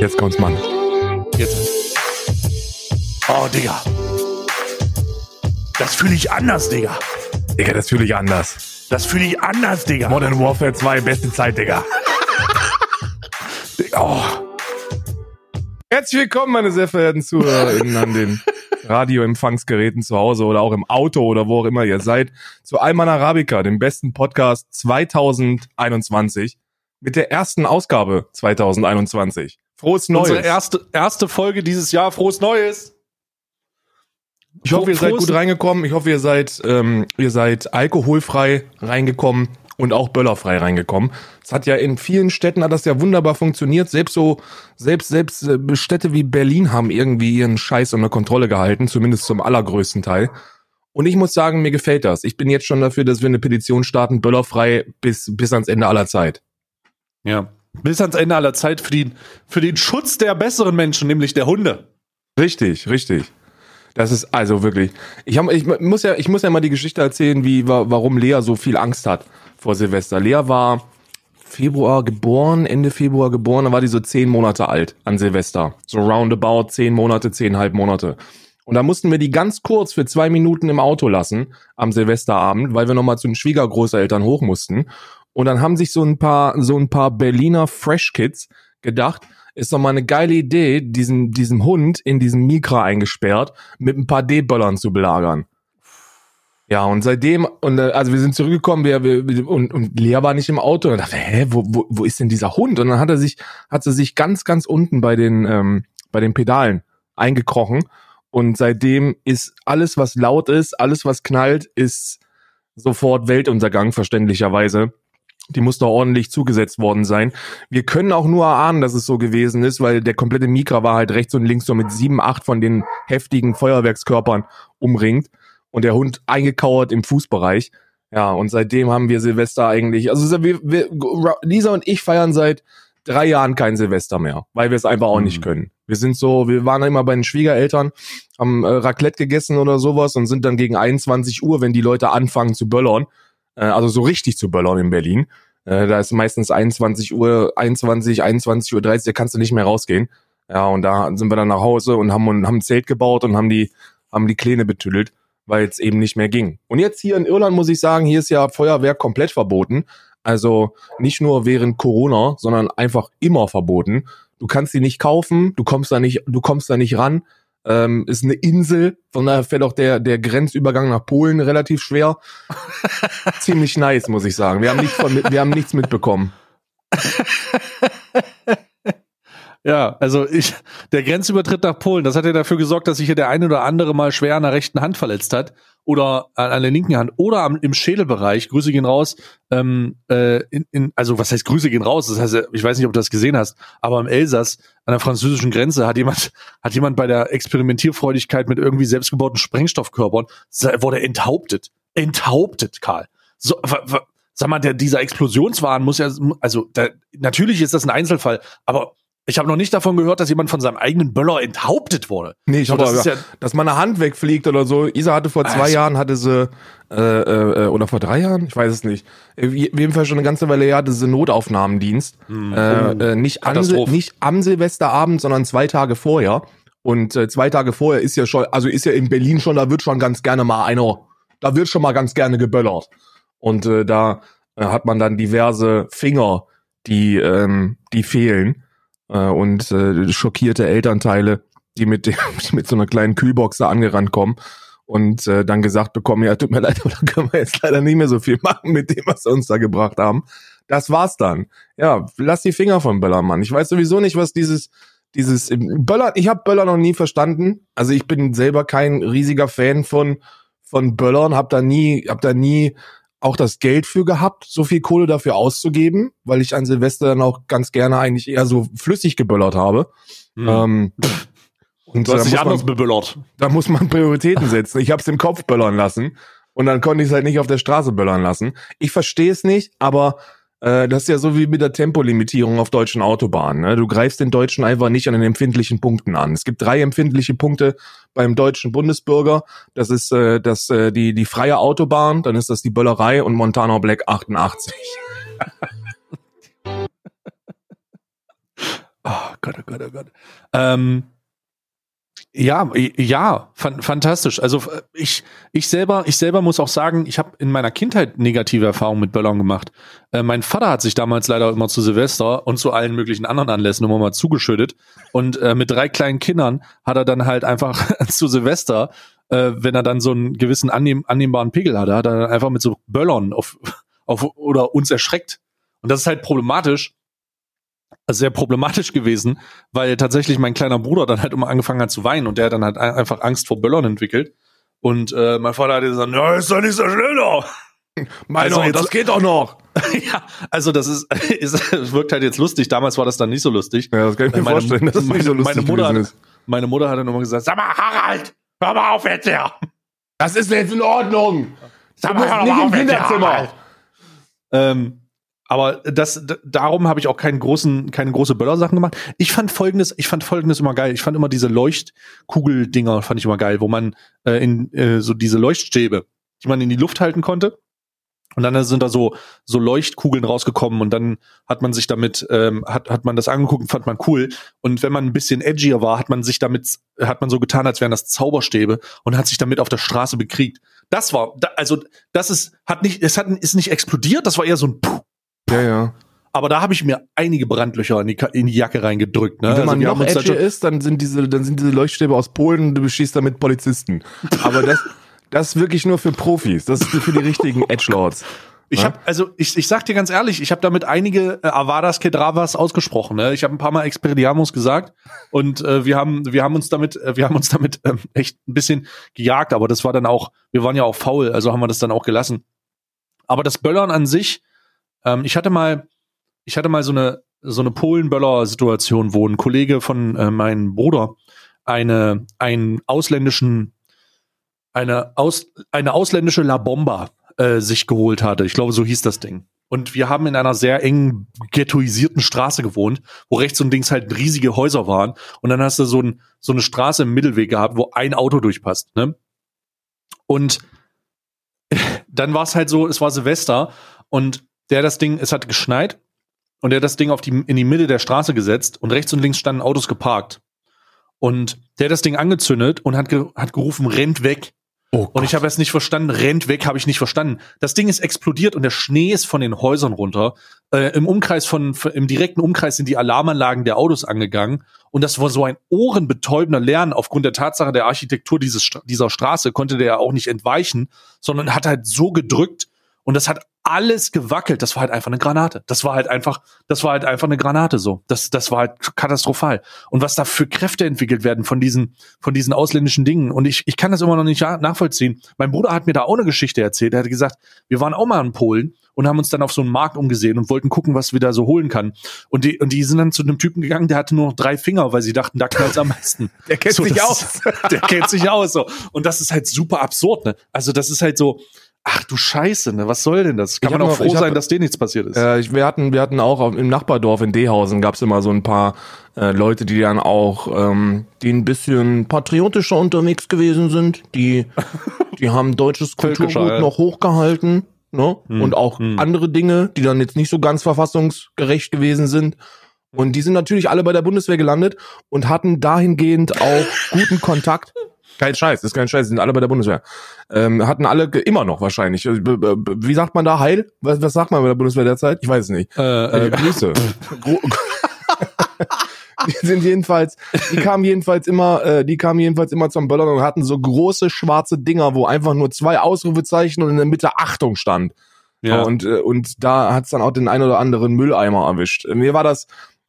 Jetzt kommt's, Mann. Jetzt. Oh, Digga. Das fühle ich anders, Digga. Digga, das fühle ich anders. Das fühle ich anders, Digga. Modern Warfare 2, beste Zeit, Digga. Digga, oh. Herzlich willkommen, meine sehr verehrten ZuhörerInnen an den Radioempfangsgeräten zu Hause oder auch im Auto oder wo auch immer ihr seid, zu Alman Arabica, dem besten Podcast 2021 mit der ersten Ausgabe 2021. Frohes Neues. Unsere erste, erste Folge dieses Jahr. Frohes Neues. Ich hoffe, ihr seid gut reingekommen. Ich hoffe, ihr seid, ähm, ihr seid alkoholfrei reingekommen und auch böllerfrei reingekommen. Es hat ja in vielen Städten hat das ja wunderbar funktioniert. Selbst so, selbst, selbst äh, Städte wie Berlin haben irgendwie ihren Scheiß unter Kontrolle gehalten, zumindest zum allergrößten Teil. Und ich muss sagen, mir gefällt das. Ich bin jetzt schon dafür, dass wir eine Petition starten, böllerfrei bis, bis ans Ende aller Zeit. Ja. Bis ans Ende aller Zeit für, die, für den Schutz der besseren Menschen, nämlich der Hunde. Richtig, richtig. Das ist also wirklich. Ich, hab, ich muss ja, ich muss ja mal die Geschichte erzählen, wie warum Lea so viel Angst hat vor Silvester. Lea war Februar geboren, Ende Februar geboren, da war die so zehn Monate alt an Silvester. So roundabout zehn Monate, zehnhalb Monate. Und da mussten wir die ganz kurz für zwei Minuten im Auto lassen am Silvesterabend, weil wir nochmal zu den Schwiegergroßeltern hoch mussten. Und dann haben sich so ein paar, so ein paar Berliner Fresh Kids gedacht, ist doch mal eine geile Idee, diesen, diesen Hund in diesem Mikra eingesperrt mit ein paar D-Böllern zu belagern. Ja, und seitdem, und äh, also wir sind zurückgekommen, wir, wir, und, und Lea war nicht im Auto und dachte, hä, wo, wo, wo ist denn dieser Hund? Und dann hat er sich, hat sie sich ganz, ganz unten bei den, ähm, bei den Pedalen eingekrochen. Und seitdem ist alles, was laut ist, alles, was knallt, ist sofort Weltuntergang, verständlicherweise die muss doch ordentlich zugesetzt worden sein. Wir können auch nur erahnen, dass es so gewesen ist, weil der komplette Mikra war halt rechts und links so mit sieben, acht von den heftigen Feuerwerkskörpern umringt und der Hund eingekauert im Fußbereich. Ja, und seitdem haben wir Silvester eigentlich, also wir, wir, Lisa und ich feiern seit drei Jahren kein Silvester mehr, weil wir es einfach auch mhm. nicht können. Wir sind so, wir waren immer bei den Schwiegereltern, haben äh, Raclette gegessen oder sowas und sind dann gegen 21 Uhr, wenn die Leute anfangen zu böllern, äh, also so richtig zu böllern in Berlin. Äh, da ist meistens 21 Uhr, 21, 21 Uhr 30, da kannst du nicht mehr rausgehen. Ja, und da sind wir dann nach Hause und haben, haben ein Zelt gebaut und haben die, haben die Kläne betüttelt, weil es eben nicht mehr ging. Und jetzt hier in Irland muss ich sagen, hier ist ja Feuerwerk komplett verboten. Also nicht nur während Corona, sondern einfach immer verboten. Du kannst sie nicht kaufen, du kommst da nicht, du kommst da nicht ran. Ähm, ist eine Insel, von daher fällt auch der, der Grenzübergang nach Polen relativ schwer. Ziemlich nice, muss ich sagen. Wir haben nichts, von, wir haben nichts mitbekommen. Ja, also ich, der Grenzübertritt nach Polen, das hat ja dafür gesorgt, dass sich hier der eine oder andere mal schwer an der rechten Hand verletzt hat oder an, an der linken Hand oder am, im Schädelbereich. Grüße gehen raus. Ähm, äh, in, in, also was heißt Grüße gehen raus? Das heißt, ich weiß nicht, ob du das gesehen hast, aber im Elsass an der französischen Grenze hat jemand hat jemand bei der Experimentierfreudigkeit mit irgendwie selbstgebauten Sprengstoffkörpern wurde enthauptet. Enthauptet, Karl. So, sag mal, der, dieser Explosionswahn muss ja, also da, natürlich ist das ein Einzelfall, aber ich habe noch nicht davon gehört, dass jemand von seinem eigenen Böller enthauptet wurde. Nee, ich habe das ja, dass meine Hand wegfliegt oder so. Isa hatte vor zwei also, Jahren, hatte sie, äh, äh, oder vor drei Jahren, ich weiß es nicht. Auf jeden Fall schon eine ganze Weile her hatte sie Notaufnahmendienst. Mhm. Äh, äh, nicht, an, nicht am Silvesterabend, sondern zwei Tage vorher. Und äh, zwei Tage vorher ist ja schon, also ist ja in Berlin schon, da wird schon ganz gerne mal einer, da wird schon mal ganz gerne geböllert. Und äh, da äh, hat man dann diverse Finger, die, ähm, die fehlen äh, und äh, schockierte Elternteile, die mit, dem, mit so einer kleinen Kühlbox da angerannt kommen und äh, dann gesagt bekommen, ja, tut mir leid, aber da können wir jetzt leider nicht mehr so viel machen mit dem, was sie uns da gebracht haben. Das war's dann. Ja, lass die Finger von Böllermann. Ich weiß sowieso nicht, was dieses dieses Böller, ich habe Böller noch nie verstanden. Also ich bin selber kein riesiger Fan von von Böllern, hab da nie hab da nie auch das Geld für gehabt, so viel Kohle dafür auszugeben, weil ich an Silvester dann auch ganz gerne eigentlich eher so flüssig geböllert habe. Hm. Ähm, und du hast dich anders beböllert. Da muss man Prioritäten setzen. Ich habe es im Kopf böllern lassen und dann konnte ich es halt nicht auf der Straße böllern lassen. Ich verstehe es nicht, aber äh, das ist ja so wie mit der Tempolimitierung auf deutschen Autobahnen. Ne? Du greifst den Deutschen einfach nicht an den empfindlichen Punkten an. Es gibt drei empfindliche Punkte beim deutschen Bundesbürger. Das ist äh, das, äh, die, die freie Autobahn, dann ist das die Böllerei und Montana Black 88. oh Gott, oh Gott, oh Gott. Ähm, ja, ja, fan fantastisch. Also ich, ich selber, ich selber muss auch sagen, ich habe in meiner Kindheit negative Erfahrungen mit Böllern gemacht. Äh, mein Vater hat sich damals leider immer zu Silvester und zu allen möglichen anderen Anlässen immer mal zugeschüttet. Und äh, mit drei kleinen Kindern hat er dann halt einfach zu Silvester, äh, wenn er dann so einen gewissen annehm annehmbaren Pegel hatte, hat er dann einfach mit so Böllern auf, auf oder uns erschreckt. Und das ist halt problematisch, sehr problematisch gewesen, weil tatsächlich mein kleiner Bruder dann halt immer angefangen hat zu weinen und der dann halt einfach Angst vor Böllern entwickelt. Und äh, mein Vater hat gesagt, ja, ist doch nicht so schnell doch. Meiner, also das geht doch noch. ja, also das ist, ist, wirkt halt jetzt lustig. Damals war das dann nicht so lustig. Ja, das kann ich mir meine, vorstellen, dass das nicht so lustig meine Mutter, ist. Meine Mutter hat dann immer gesagt, sag mal, Harald, hör mal auf jetzt her. Das ist jetzt in Ordnung. Sag mal, hör mal auf im Kinderzimmer. Ähm, aber das, darum habe ich auch keinen großen, keine große Böller-Sachen gemacht. Ich fand folgendes, ich fand folgendes immer geil. Ich fand immer diese Leuchtkugeldinger fand ich immer geil, wo man äh, in äh, so diese Leuchtstäbe, die man in die Luft halten konnte. Und dann sind da so, so Leuchtkugeln rausgekommen und dann hat man sich damit, ähm, hat, hat man das angeguckt und fand man cool. Und wenn man ein bisschen edgier war, hat man sich damit, hat man so getan, als wären das Zauberstäbe und hat sich damit auf der Straße bekriegt. Das war, also das ist, hat nicht, es hat, ist nicht explodiert, das war eher so ein Puh, ja, ja. Aber da habe ich mir einige Brandlöcher in die, in die Jacke reingedrückt. Ne? Und wenn also man noch edgy ist, dann sind diese, dann sind diese Leuchtstäbe aus Polen und du beschießt damit Polizisten. Aber das, das ist wirklich nur für Profis. Das ist für die richtigen Edgelords. Ich ja? habe also ich, ich sag dir ganz ehrlich, ich habe damit einige äh, Avadas Kedravas ausgesprochen. Ne? Ich habe ein paar Mal Experiamos gesagt und äh, wir haben wir haben uns damit äh, wir haben uns damit äh, echt ein bisschen gejagt, aber das war dann auch wir waren ja auch faul, also haben wir das dann auch gelassen. Aber das Böllern an sich ähm, ich hatte mal, ich hatte mal so eine so eine Polen-Böller-Situation, wo ein Kollege von äh, meinem Bruder eine einen ausländischen eine aus eine ausländische La Bomba äh, sich geholt hatte. Ich glaube, so hieß das Ding. Und wir haben in einer sehr engen ghettoisierten Straße gewohnt, wo rechts und links halt riesige Häuser waren. Und dann hast du so, ein, so eine Straße im Mittelweg gehabt, wo ein Auto durchpasst. Ne? Und dann war es halt so, es war Silvester und der das Ding, es hat geschneit und der hat das Ding auf die, in die Mitte der Straße gesetzt und rechts und links standen Autos geparkt. Und der hat das Ding angezündet und hat, ge hat gerufen, rennt weg. Oh und ich habe es nicht verstanden, rennt weg, habe ich nicht verstanden. Das Ding ist explodiert und der Schnee ist von den Häusern runter. Äh, Im Umkreis von, im direkten Umkreis sind die Alarmanlagen der Autos angegangen. Und das war so ein ohrenbetäubender Lernen aufgrund der Tatsache der Architektur dieses, dieser Straße, konnte der ja auch nicht entweichen, sondern hat halt so gedrückt, und das hat alles gewackelt. Das war halt einfach eine Granate. Das war halt einfach, das war halt einfach eine Granate so. Das, das war halt katastrophal. Und was da für Kräfte entwickelt werden von diesen, von diesen ausländischen Dingen. Und ich, ich kann das immer noch nicht nachvollziehen. Mein Bruder hat mir da auch eine Geschichte erzählt. Er hat gesagt, wir waren auch mal in Polen und haben uns dann auf so einen Markt umgesehen und wollten gucken, was wir da so holen kann. Und die, und die sind dann zu einem Typen gegangen, der hatte nur noch drei Finger, weil sie dachten, da knallt's am meisten. der kennt so, sich aus. Ist, der kennt sich aus, so. Und das ist halt super absurd, ne? Also das ist halt so, Ach du Scheiße, ne? Was soll denn das? Kann ich man auch froh sein, dass dir nichts passiert ist. Äh, wir hatten, wir hatten auch im Nachbardorf in Dehausen gab's immer so ein paar äh, Leute, die dann auch, ähm, die ein bisschen patriotischer unterwegs gewesen sind. Die, die haben deutsches Kulturgut ja. noch hochgehalten, ne? Hm. Und auch hm. andere Dinge, die dann jetzt nicht so ganz verfassungsgerecht gewesen sind. Und die sind natürlich alle bei der Bundeswehr gelandet und hatten dahingehend auch guten Kontakt kein Scheiß, das ist kein Scheiß, sind alle bei der Bundeswehr. Ähm, hatten alle immer noch wahrscheinlich. Äh, wie sagt man da Heil? Was, was sagt man bei der Bundeswehr derzeit? Ich weiß es nicht. Äh, äh, Grüße. die sind jedenfalls, die kamen jedenfalls immer, äh, die kamen jedenfalls immer zum Böllern und hatten so große schwarze Dinger, wo einfach nur zwei Ausrufezeichen und in der Mitte Achtung stand. Ja. Und, äh, und da hat's dann auch den ein oder anderen Mülleimer erwischt. Mir war das,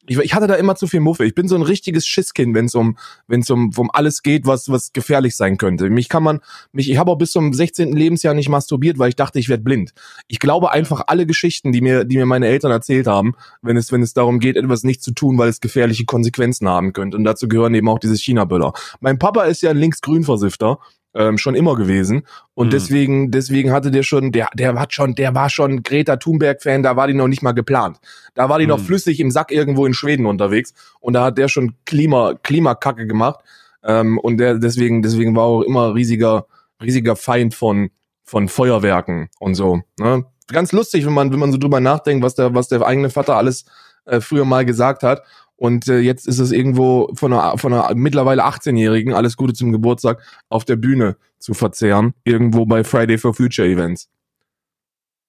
ich, ich hatte da immer zu viel Muffe. Ich bin so ein richtiges Schisskind, wenn es um, wenn es um, um alles geht, was, was gefährlich sein könnte. Mich kann man, mich, ich habe auch bis zum 16. Lebensjahr nicht masturbiert, weil ich dachte, ich werde blind. Ich glaube einfach alle Geschichten, die mir, die mir meine Eltern erzählt haben, wenn es, wenn es darum geht, etwas nicht zu tun, weil es gefährliche Konsequenzen haben könnte. Und dazu gehören eben auch diese China-Böller. Mein Papa ist ja ein linksgrün-Versifter ähm, schon immer gewesen und mhm. deswegen deswegen hatte der schon der der hat schon der war schon Greta Thunberg Fan da war die noch nicht mal geplant da war die mhm. noch flüssig im Sack irgendwo in Schweden unterwegs und da hat der schon Klima Klimakacke gemacht ähm, und der deswegen deswegen war auch immer riesiger riesiger Feind von von Feuerwerken und so ne? ganz lustig wenn man wenn man so drüber nachdenkt was der was der eigene Vater alles äh, früher mal gesagt hat Und äh, jetzt ist es irgendwo von einer, von einer mittlerweile 18-Jährigen, alles Gute zum Geburtstag, auf der Bühne zu verzehren, irgendwo bei Friday for Future Events.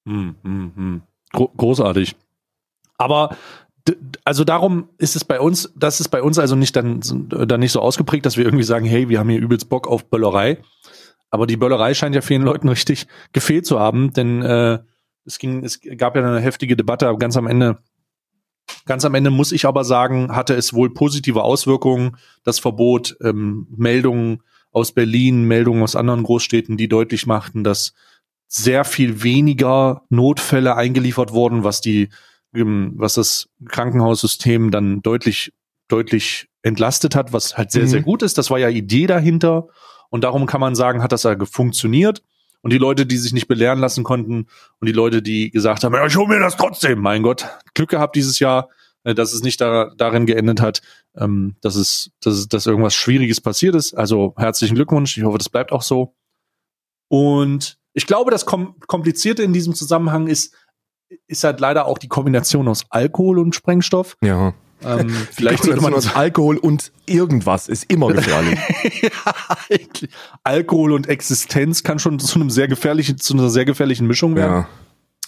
Hm, hm, hm. Gro großartig. Aber also darum ist es bei uns, das ist bei uns also nicht dann, dann nicht so ausgeprägt, dass wir irgendwie sagen, hey, wir haben hier übelst Bock auf Böllerei. Aber die Böllerei scheint ja vielen Leuten richtig gefehlt zu haben, denn äh, es ging, es gab ja eine heftige Debatte ganz am Ende. Ganz am Ende muss ich aber sagen, hatte es wohl positive Auswirkungen, das Verbot, ähm, Meldungen aus Berlin, Meldungen aus anderen Großstädten, die deutlich machten, dass sehr viel weniger Notfälle eingeliefert wurden, was die, ähm, was das Krankenhaussystem dann deutlich, deutlich entlastet hat, was halt sehr, mhm. sehr gut ist. Das war ja Idee dahinter. Und darum kann man sagen, hat das ja funktioniert. Und die Leute, die sich nicht belehren lassen konnten und die Leute, die gesagt haben, ja, ich hole mir das trotzdem, mein Gott, Glück gehabt dieses Jahr, äh, dass es nicht da, darin geendet hat, ähm, dass es, dass es, dass irgendwas Schwieriges passiert ist. Also herzlichen Glückwunsch. Ich hoffe, das bleibt auch so. Und ich glaube, das Kom Komplizierte in diesem Zusammenhang ist, ist halt leider auch die Kombination aus Alkohol und Sprengstoff. Ja. Ähm, vielleicht sollte man aus Alkohol und irgendwas ist immer gefährlich. ja, Alkohol und Existenz kann schon zu einem sehr gefährlichen, zu einer sehr gefährlichen Mischung werden. Ja.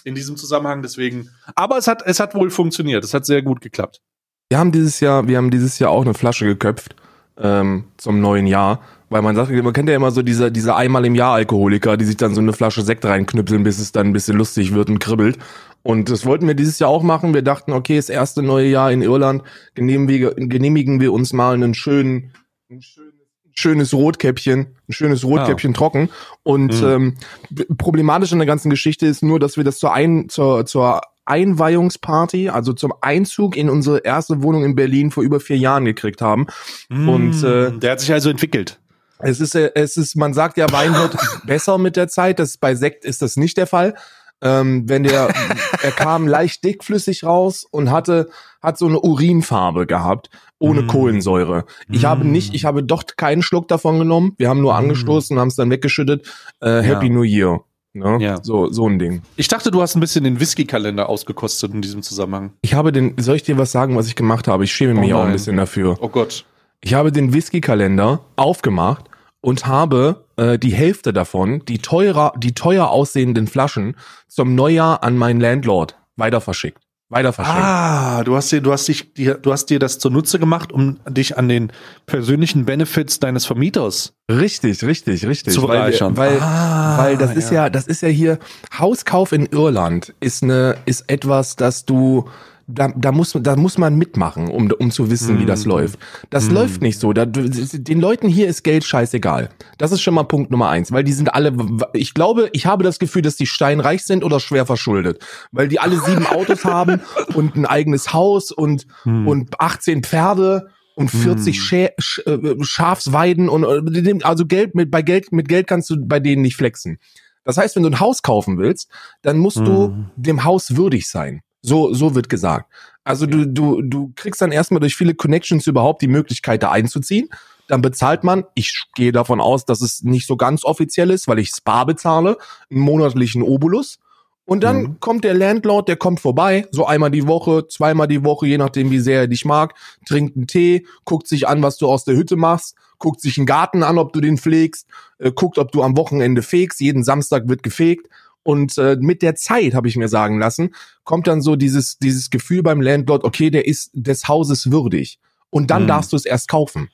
In diesem Zusammenhang, deswegen. Aber es hat, es hat wohl funktioniert. Es hat sehr gut geklappt. Wir haben dieses Jahr, wir haben dieses Jahr auch eine Flasche geköpft ähm, zum neuen Jahr. Weil man sagt, man kennt ja immer so diese, diese einmal im Jahr Alkoholiker, die sich dann so eine Flasche Sekt reinknüpseln, bis es dann ein bisschen lustig wird und kribbelt. Und das wollten wir dieses Jahr auch machen. Wir dachten, okay, das erste neue Jahr in Irland, genehmigen wir, genehmigen wir uns mal einen schönen, ein schönes, schönes Rotkäppchen, ein schönes Rotkäppchen ja. trocken. Und mhm. ähm, problematisch in der ganzen Geschichte ist nur, dass wir das zur, ein, zur, zur Einweihungsparty, also zum Einzug in unsere erste Wohnung in Berlin vor über vier Jahren gekriegt haben. Mm, und äh, der hat sich also entwickelt. Es ist, äh, es ist, man sagt ja, Wein wird besser mit der Zeit. Das bei Sekt ist das nicht der Fall. Ähm, wenn der, er kam leicht dickflüssig raus und hatte, hat so eine Urinfarbe gehabt, ohne mm. Kohlensäure. Ich mm. habe nicht, ich habe doch keinen Schluck davon genommen. Wir haben nur mm. angestoßen, haben es dann weggeschüttet. Äh, Happy ja. New Year. Ne? Ja. So, so ein Ding. Ich dachte, du hast ein bisschen den Whisky-Kalender ausgekostet in diesem Zusammenhang. Ich habe den, soll ich dir was sagen, was ich gemacht habe? Ich schäme mich oh auch ein bisschen dafür. Oh Gott. Ich habe den Whisky-Kalender aufgemacht und habe äh, die Hälfte davon, die teurer, die teuer aussehenden Flaschen, zum Neujahr an meinen Landlord weiter verschickt. Weiter verschickt. Ah, du hast dir, du hast dich, du hast dir das zunutze gemacht, um dich an den persönlichen Benefits deines Vermieters Richtig, richtig, richtig. Zu bereichern. Weil, weil, ah, weil das ist ja, das ist ja hier Hauskauf in Irland ist eine, ist etwas, das du da, da, muss, da muss man mitmachen, um, um zu wissen, mm. wie das mhm. läuft. Das mm. läuft nicht so. Da, den Leuten hier ist Geld scheißegal. Das ist schon mal Punkt Nummer eins, weil die sind alle, ich glaube, ich habe das Gefühl, dass die steinreich sind oder schwer verschuldet, weil die alle sieben Autos haben und ein eigenes Haus und, mm. und 18 Pferde und 40 Schä Sch äh, Schafsweiden und äh, also Geld mit bei Geld mit Geld kannst du bei denen nicht flexen. Das heißt, wenn du ein Haus kaufen willst, dann musst du dem Haus würdig sein. So, so wird gesagt. Also du, du, du kriegst dann erstmal durch viele Connections überhaupt die Möglichkeit, da einzuziehen. Dann bezahlt man, ich gehe davon aus, dass es nicht so ganz offiziell ist, weil ich Spa bezahle, einen monatlichen Obolus. Und dann mhm. kommt der Landlord, der kommt vorbei, so einmal die Woche, zweimal die Woche, je nachdem, wie sehr er dich mag, trinkt einen Tee, guckt sich an, was du aus der Hütte machst, guckt sich einen Garten an, ob du den pflegst, äh, guckt, ob du am Wochenende fegst, jeden Samstag wird gefegt und äh, mit der Zeit, habe ich mir sagen lassen, kommt dann so dieses, dieses Gefühl beim Landlord, okay, der ist des Hauses würdig. Und dann mhm. darfst du es erst kaufen.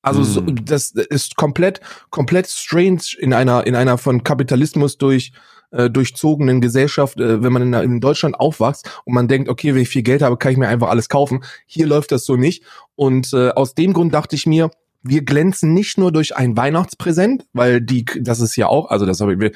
Also mhm. so, das ist komplett, komplett strange in einer, in einer von Kapitalismus durch äh, durchzogenen Gesellschaft, äh, wenn man in, in Deutschland aufwachst und man denkt, okay, wenn ich viel Geld habe, kann ich mir einfach alles kaufen. Hier läuft das so nicht. Und äh, aus dem Grund dachte ich mir, wir glänzen nicht nur durch ein Weihnachtspräsent, weil die, das ist ja auch, also das habe ich,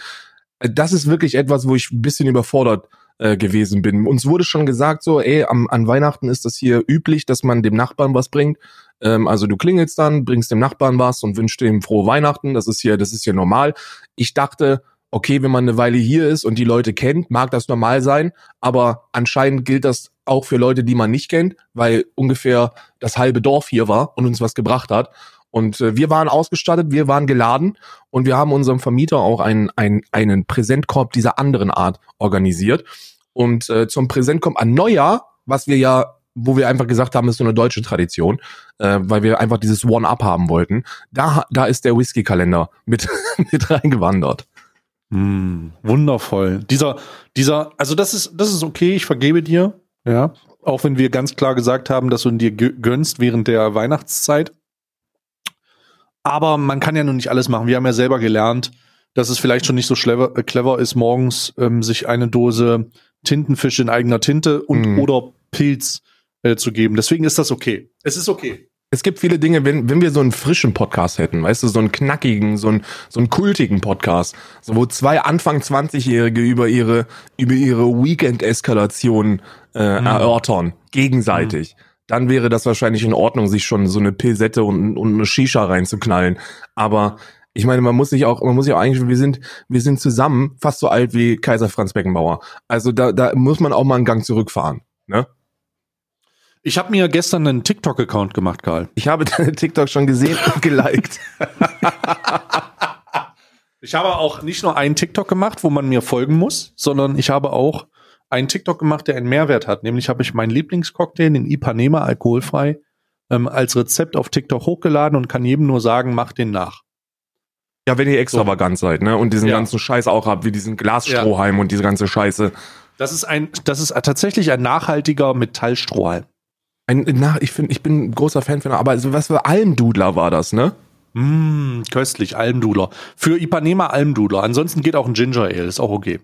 das ist wirklich etwas, wo ich ein bisschen überfordert äh, gewesen bin. Uns wurde schon gesagt, so, ey, am, an Weihnachten ist das hier üblich, dass man dem Nachbarn was bringt. Ähm, also du klingelst dann, bringst dem Nachbarn was und wünschst ihm frohe Weihnachten. Das ist hier, das ist hier normal. Ich dachte, okay, wenn man eine Weile hier ist und die Leute kennt, mag das normal sein, aber anscheinend gilt das auch für Leute, die man nicht kennt, weil ungefähr das halbe Dorf hier war und uns was gebracht hat. Und äh, wir waren ausgestattet, wir waren geladen und wir haben unserem Vermieter auch einen, einen, einen Präsentkorb dieser anderen Art organisiert. Und äh, zum Präsentkorb an Neujahr, was wir ja wo wir einfach gesagt haben, ist so eine deutsche Tradition, äh, weil wir einfach dieses One-Up haben wollten. Da, da ist der Whisky-Kalender mit, mit reingewandert. Mm, wundervoll. Dieser, dieser, also das ist, das ist okay, ich vergebe dir, ja. Auch wenn wir ganz klar gesagt haben, dass du ihn dir gönnst während der Weihnachtszeit. Aber man kann ja nun nicht alles machen. Wir haben ja selber gelernt, dass es vielleicht schon nicht so clever, äh, clever ist, morgens ähm, sich eine Dose Tintenfisch in eigener Tinte und mm. oder Pilz äh, zu geben. Deswegen ist das okay. Es ist okay. Es gibt viele Dinge, wenn, wenn wir so einen frischen Podcast hätten, weißt du, so einen knackigen, so einen, so einen kultigen Podcast, so wo zwei Anfang 20-Jährige über ihre, über ihre Weekend-Eskalation äh, mhm. erörtern, gegenseitig. Mhm. Dann wäre das wahrscheinlich in Ordnung, sich schon so eine Pilsette und, und eine Shisha reinzuknallen. Aber ich meine, man muss sich auch, man muss sich auch eigentlich, wir sind, wir sind zusammen fast so alt wie Kaiser Franz Beckenbauer. Also da, da muss man auch mal einen Gang zurückfahren, ne? Ich habe mir gestern einen TikTok-Account gemacht, Karl. Ich habe deine TikTok schon gesehen und geliked. ich habe auch nicht nur einen TikTok gemacht, wo man mir folgen muss, sondern ich habe auch einen TikTok gemacht, der einen Mehrwert hat. Nämlich habe ich meinen Lieblingscocktail, den Ipanema, alkoholfrei, ähm, als Rezept auf TikTok hochgeladen und kann jedem nur sagen, mach den nach. Ja, wenn ihr extravagant so. seid, ne? Und diesen ja. ganzen Scheiß auch habt, wie diesen Glasstrohhalm ja. und diese ganze Scheiße. Das ist ein, das ist tatsächlich ein nachhaltiger Metallstrohhalm. Ein, na, ich finde, ich bin ein großer Fan von, aber was für Almdudler war das, ne? Mm, köstlich, Almdudler. Für Ipanema Almdudler. Ansonsten geht auch ein Ginger Ale, ist auch okay.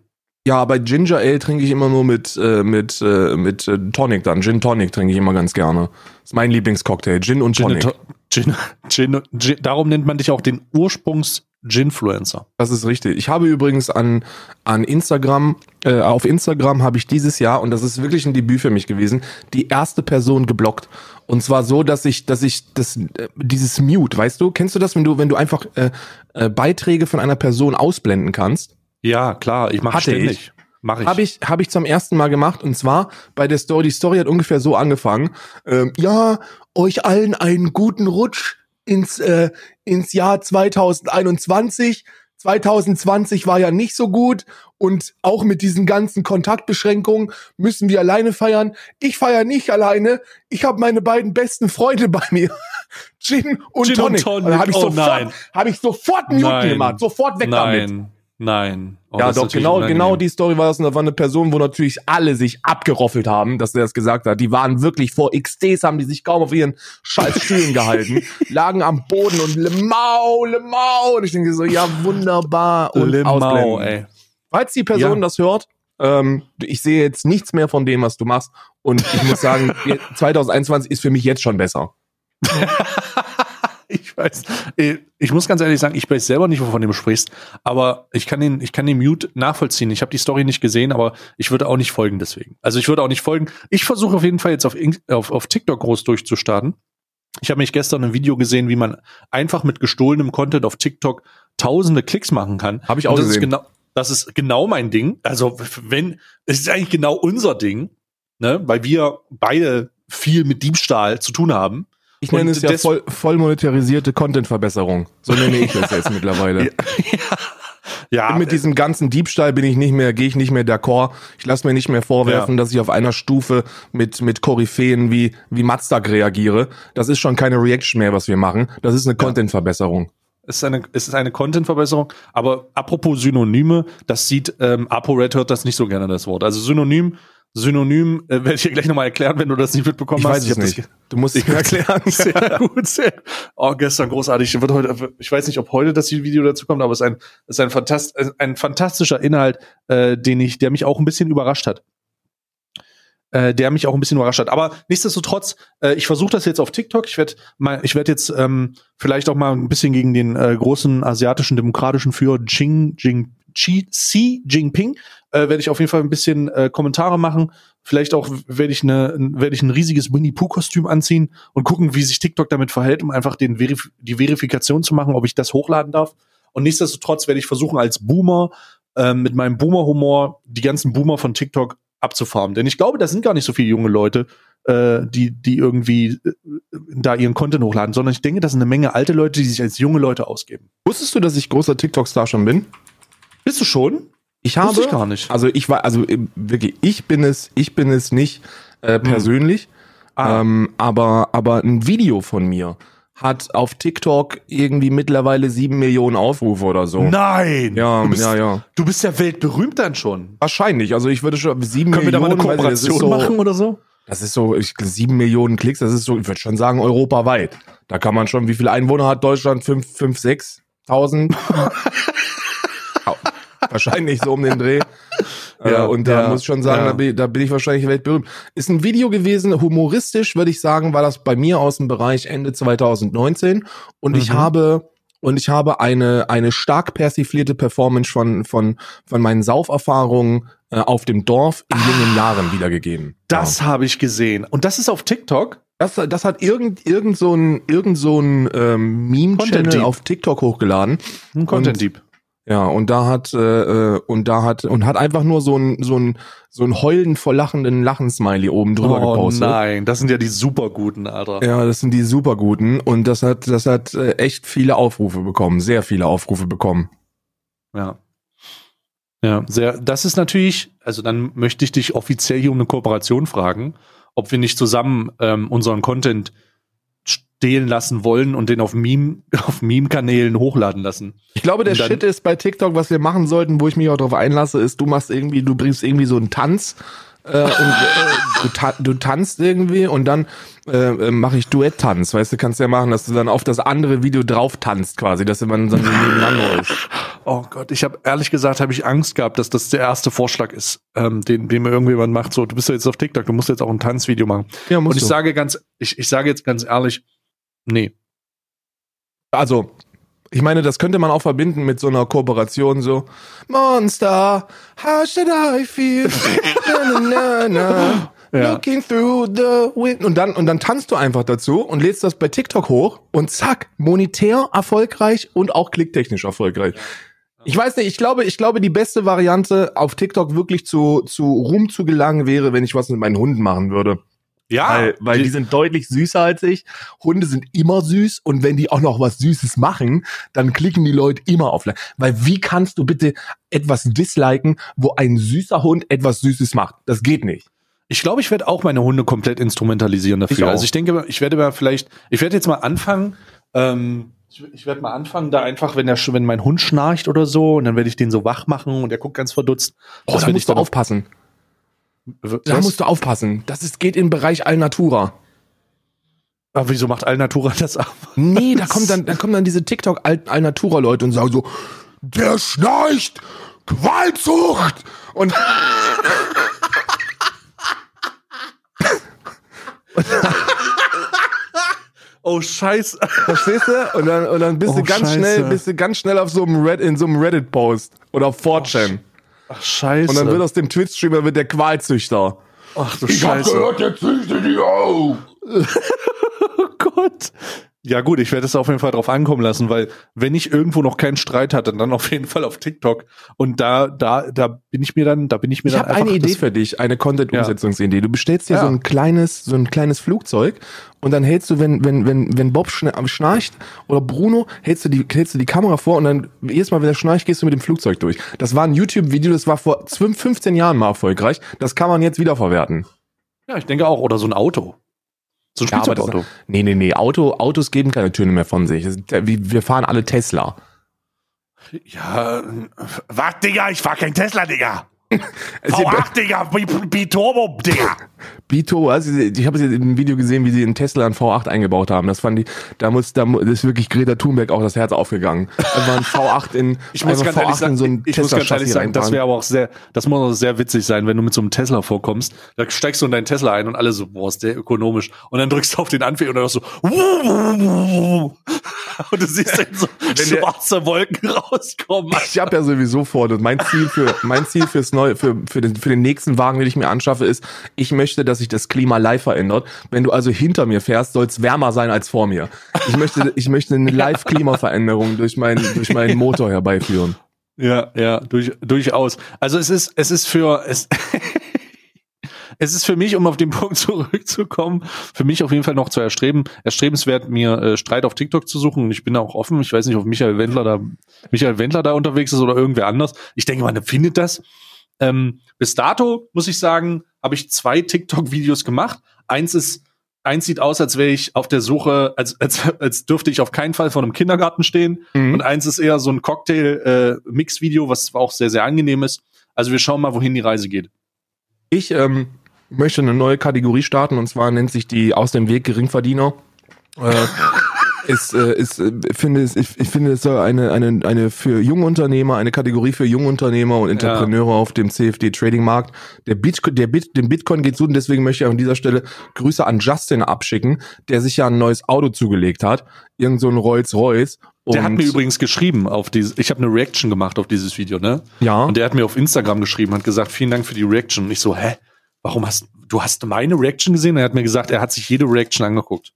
Ja, bei Ginger Ale trinke ich immer nur mit, äh, mit, äh, mit äh, Tonic dann. Gin Tonic trinke ich immer ganz gerne. Das ist mein Lieblingscocktail. Gin und Tonic. Gin, Gin, Gin, darum nennt man dich auch den Ursprungs Ginfluencer. Das ist richtig. Ich habe übrigens an, an Instagram, äh, auf Instagram habe ich dieses Jahr, und das ist wirklich ein Debüt für mich gewesen, die erste Person geblockt. Und zwar so, dass ich, dass ich das, äh, dieses Mute, weißt du, kennst du das, wenn du, wenn du einfach äh, äh, Beiträge von einer Person ausblenden kannst? Ja, klar, ich mache ständig. Ich. Mach ich. Habe ich, hab ich zum ersten Mal gemacht und zwar bei der Story. Die Story hat ungefähr so angefangen. Ähm, ja, euch allen einen guten Rutsch ins, äh, ins Jahr 2021. 2020 war ja nicht so gut und auch mit diesen ganzen Kontaktbeschränkungen müssen wir alleine feiern. Ich feiere nicht alleine. Ich habe meine beiden besten Freunde bei mir. Gin und Gin Tonic. Und Tonic. Und hab ich oh sofort, habe ich sofort Mute gemacht, sofort weg nein. damit. Nein. Oh, ja, doch, genau, genau die Story war das. Und da war eine Person, wo natürlich alle sich abgeroffelt haben, dass er das gesagt hat. Die waren wirklich vor XDs, haben die sich kaum auf ihren scheiß Stühlen gehalten, lagen am Boden und Lemau, Lemau. Und ich denke so, ja, wunderbar. Und Lemau, ey. Falls die Person ja. das hört, ähm, ich sehe jetzt nichts mehr von dem, was du machst. Und ich muss sagen, 2021 ist für mich jetzt schon besser. ich weiß. Äh, ich muss ganz ehrlich sagen, ich weiß selber nicht, wovon du sprichst, aber ich kann den, ich kann den Mute nachvollziehen. Ich habe die Story nicht gesehen, aber ich würde auch nicht folgen deswegen. Also ich würde auch nicht folgen. Ich versuche auf jeden Fall jetzt auf, auf, auf TikTok groß durchzustarten. Ich habe mich gestern ein Video gesehen, wie man einfach mit gestohlenem Content auf TikTok tausende Klicks machen kann. Habe ich auch das gesehen. Ist genau, das ist genau mein Ding. Also wenn, es ist eigentlich genau unser Ding, ne, weil wir beide viel mit Diebstahl zu tun haben. Ich nenne es ja voll, voll monetarisierte Content-Verbesserung. So nenne ich es jetzt mittlerweile. Ja. ja. Mit diesem ganzen Diebstahl bin ich nicht mehr, gehe ich nicht mehr d'accord. Ich lasse mir nicht mehr vorwerfen, ja. dass ich auf einer Stufe mit, mit Koryphäen wie, wie Mazdak reagiere. Das ist schon keine Reaction mehr, was wir machen. Das ist eine Content-Verbesserung. Es ist eine, es ist eine Content-Verbesserung. Aber apropos Synonyme, das sieht, ähm, ApoRed hört das nicht so gerne, das Wort. Also Synonym Synonym äh, werde ich dir gleich nochmal erklären, wenn du das nicht mitbekommen ich hast. Weiß ich weiß es nicht. Du musst es mir erklären. Sehr gut, sehr. Oh, gestern großartig. Wird heute, ich weiß nicht, ob heute das Video dazu kommt, aber es ist ein, es ist ein, fantast, ein fantastischer Inhalt, äh, den ich, der mich auch ein bisschen überrascht hat. Äh, der mich auch ein bisschen überrascht hat. Aber nichtsdestotrotz, äh, ich versuche das jetzt auf TikTok. Ich werde mal, ich werde jetzt ähm, vielleicht auch mal ein bisschen gegen den äh, großen asiatischen demokratischen Führer Xing, Jing, Xi Jinping äh, werde ich auf jeden Fall ein bisschen äh, Kommentare machen. Vielleicht auch werde ich eine werde ich ein riesiges Winnie Pooh Kostüm anziehen und gucken, wie sich TikTok damit verhält, um einfach den Verif die Verifikation zu machen, ob ich das hochladen darf. Und nichtsdestotrotz werde ich versuchen als Boomer äh, mit meinem Boomer Humor die ganzen Boomer von TikTok abzufarmen, denn ich glaube, das sind gar nicht so viele junge Leute, äh, die die irgendwie äh, da ihren Content hochladen, sondern ich denke, das sind eine Menge alte Leute, die sich als junge Leute ausgeben. Wusstest du, dass ich großer TikTok Star schon bin? Bist du schon? Ich habe ich gar nicht. Also ich war, also äh, wirklich, ich bin es, ich bin es nicht äh, hm. persönlich. Hm. Ah. Ähm, aber, aber ein Video von mir hat auf TikTok irgendwie mittlerweile sieben Millionen Aufrufe oder so. Nein! Ja, bist, ja, ja. Du bist ja weltberühmt dann schon. Wahrscheinlich. Also ich würde schon sieben Können wir da mal Millionen. eine Kooperation so, machen oder so? Das ist so, ich, sieben Millionen Klicks, das ist so, ich würde schon sagen, europaweit. Da kann man schon, wie viele Einwohner hat Deutschland? Fünf, fünf, sechstausend? Wahrscheinlich so um den Dreh. Ja, Ja, und da ja, muss ich schon sagen, ja. da, bin, da bin ich wahrscheinlich weltberühmt. Ist ein Video gewesen, humoristisch, würde ich sagen, war das bei mir aus dem Bereich Ende 2019. Und ich Mhm. habe und ich habe eine eine stark persiflierte Performance von von von meinen Sauferfahrungen äh, auf dem Dorf in jungen Jahren wiedergegeben. Das habe ich gesehen. Und das ist auf TikTok? Das, das hat irgend, irgend so ein, irgend so ein ähm, Meme-Channel auf TikTok hochgeladen. Ein Content Deep. Ja, und da hat, äh, äh, und da hat, und hat einfach nur so ein, so ein, so ein heulen vor lachenden Lachen-Smiley oben drüber Oh gepostet. nein, das sind ja die superguten, Alter. Ja, das sind die superguten und das hat, das hat äh, echt viele Aufrufe bekommen, sehr viele Aufrufe bekommen. Ja. Ja, sehr. Das ist natürlich, also dann möchte ich dich offiziell hier um eine Kooperation fragen, ob wir nicht zusammen ähm, unseren Content stehlen lassen wollen und den auf Meme, auf Meme-Kanälen hochladen lassen. Ich glaube, der Und dann- Shit ist bei TikTok, was wir machen sollten, wo ich mich auch drauf einlasse, ist, du machst irgendwie, du bringst irgendwie so einen Tanz äh, und äh, du, ta du tanzt irgendwie und dann äh, äh, mache ich Duett-Tanz, weißt du, kannst ja machen, dass du dann auf das andere Video drauf tanzt quasi, dass man dann so nebeneinander ist. Oh Gott, ich habe ehrlich gesagt, habe ich Angst gehabt, dass das der erste Vorschlag ist, ähm, den, den mir irgendjemand macht. So, du bist ja jetzt auf TikTok, du musst jetzt auch ein Tanzvideo machen. Ja, Und musst ich du. sage ganz, ich, ich sage jetzt ganz ehrlich, nee. Also, ich meine, das könnte man auch verbinden mit so einer Kooperation, so Monster, how should I feel? na, na, na. Ja. Looking through the wind. Und dann, und dann tanzt du einfach dazu und lädst das bei TikTok hoch und zack, monetär erfolgreich und auch klicktechnisch erfolgreich. Ich weiß nicht, ich glaube, ich glaube, die beste Variante auf TikTok wirklich zu, zu Ruhm zu gelangen wäre, wenn ich was mit meinen Hunden machen würde. Ja, Weil, weil die sind deutlich süßer als ich. Hunde sind immer süß und wenn die auch noch was Süßes machen, dann klicken die Leute immer auf Like. Weil wie kannst du bitte etwas disliken, wo ein süßer Hund etwas Süßes macht? Das geht nicht. Ich glaube, ich werde auch meine Hunde komplett instrumentalisieren dafür. Ich also ich denke, ich werde mal vielleicht, ich werde jetzt mal anfangen, ähm, ich, werde mal anfangen, da einfach, wenn der, wenn mein Hund schnarcht oder so, und dann werde ich den so wach machen und der guckt ganz verdutzt. Oh, Das da musst ich du aufpassen. W- Da was? musst du aufpassen. Das ist, geht im Bereich Alnatura. Aber wieso macht Alnatura das ab? Nee, da kommt dann, da kommen dann diese TikTok Al- Alnatura Leute und sagen so, der schnarcht, Qualzucht. Und Oh, scheiße. Verstehst du? Und dann, und dann bist Oh, du ganz Scheiße. schnell, bist du ganz schnell auf so einem Red, in so einem Reddit-Post oder auf 4chan. Ach, scheiße. und dann wird aus dem Twitch-Streamer wird der Qualzüchter. Ach du Scheiße. der züchtet die auf. Oh Gott. Ja gut, ich werde es auf jeden Fall drauf ankommen lassen, weil wenn ich irgendwo noch keinen Streit hatte, dann auf jeden Fall auf TikTok. Und da, da, da bin ich mir dann, da bin ich mir Ich dann habe eine Idee für dich, eine Content-Umsetzungsidee. Du bestellst dir Ja. so ein kleines, so ein kleines Flugzeug und dann hältst du, wenn, wenn, wenn, wenn Bob schna- schnarcht oder Bruno, hältst du die, hältst du die Kamera vor und dann jedes Mal, wenn er schnarcht, gehst du mit dem Flugzeug durch. Das war ein YouTube-Video, das war vor 12, 15 Jahren mal erfolgreich. Das kann man jetzt wiederverwerten. Ja, ich denke auch. Oder so ein Auto. So ein Ja, aber das, Spielzeugauto. nee, nee, nee. Auto, Autos geben keine Töne mehr von sich. Das Wir wir fahren alle Tesla. Ja, was, Digga? Ich fahr kein Tesla, Digga. Also, V8, Digga. B-Turbo, Digga. Bito, also ich habe jetzt in einem Video gesehen, wie sie in Tesla einen V8 eingebaut haben. Das fand ich, da muss, da ist wirklich Greta Thunberg auch das Herz aufgegangen. War ein V8 in, Ich muss einfach ganz ehrlich V8 sagen, in so ein ich muss ganz ehrlich sagen, das wäre aber auch sehr, das muss auch sehr witzig sein, wenn du mit so einem Tesla vorkommst. Da steigst du in deinen Tesla ein und alle so, boah, ist der ökonomisch. Und dann drückst du auf den Anfänger und dann so, und du siehst dann so der- schwarze Wolken rauskommen. Ich habe ja sowieso vor, dass mein Ziel für mein Ziel fürs neue für für den für den nächsten Wagen, den ich mir anschaffe, ist, ich möchte, dass sich das Klima live verändert. Wenn du also hinter mir fährst, soll es wärmer sein als vor mir. Ich möchte ich möchte eine live Klimaveränderung durch meinen durch meinen Motor herbeiführen. Ja, ja, durch, durchaus. Also es ist, es ist für, es, es ist für mich, um auf den Punkt zurückzukommen, für mich auf jeden Fall noch zu erstreben, erstrebenswert, mir äh, Streit auf TikTok zu suchen. Und ich bin da auch offen. Ich weiß nicht, ob Michael Wendler da, Michael Wendler da unterwegs ist oder irgendwer anders. Ich denke, man findet das. Ähm, bis dato, muss ich sagen, habe ich zwei TikTok-Videos gemacht. Eins ist eins sieht aus, als wäre ich auf der Suche, als, als, als dürfte ich auf keinen Fall vor einem Kindergarten stehen. Mhm. Und eins ist eher so ein Cocktail-Mix-Video, was auch sehr, sehr angenehm ist. Also wir schauen mal, wohin die Reise geht. Ich ähm, möchte eine neue Kategorie starten und zwar nennt sich die Aus dem Weg Geringverdiener. Äh, ist, äh, ist, äh, finde es, ich, ich finde es soll eine, eine, eine für Jungunternehmer, eine Kategorie für Jungunternehmer und Entrepreneure auf dem CFD Trading Markt. Der Bitcoin, der Bit, dem Bitcoin geht so und deswegen möchte ich an dieser Stelle Grüße an Justin abschicken, der sich ja ein neues Auto zugelegt hat. Irgend so ein Rolls Royce. Der hat mir übrigens geschrieben auf dieses, ich habe eine Reaction gemacht auf dieses Video, ne? ja. Und der hat mir auf Instagram geschrieben, hat gesagt, vielen Dank für die Reaction. Und ich so, hä? Warum hast du hast meine Reaction gesehen? Er hat mir gesagt, er hat sich jede Reaction angeguckt.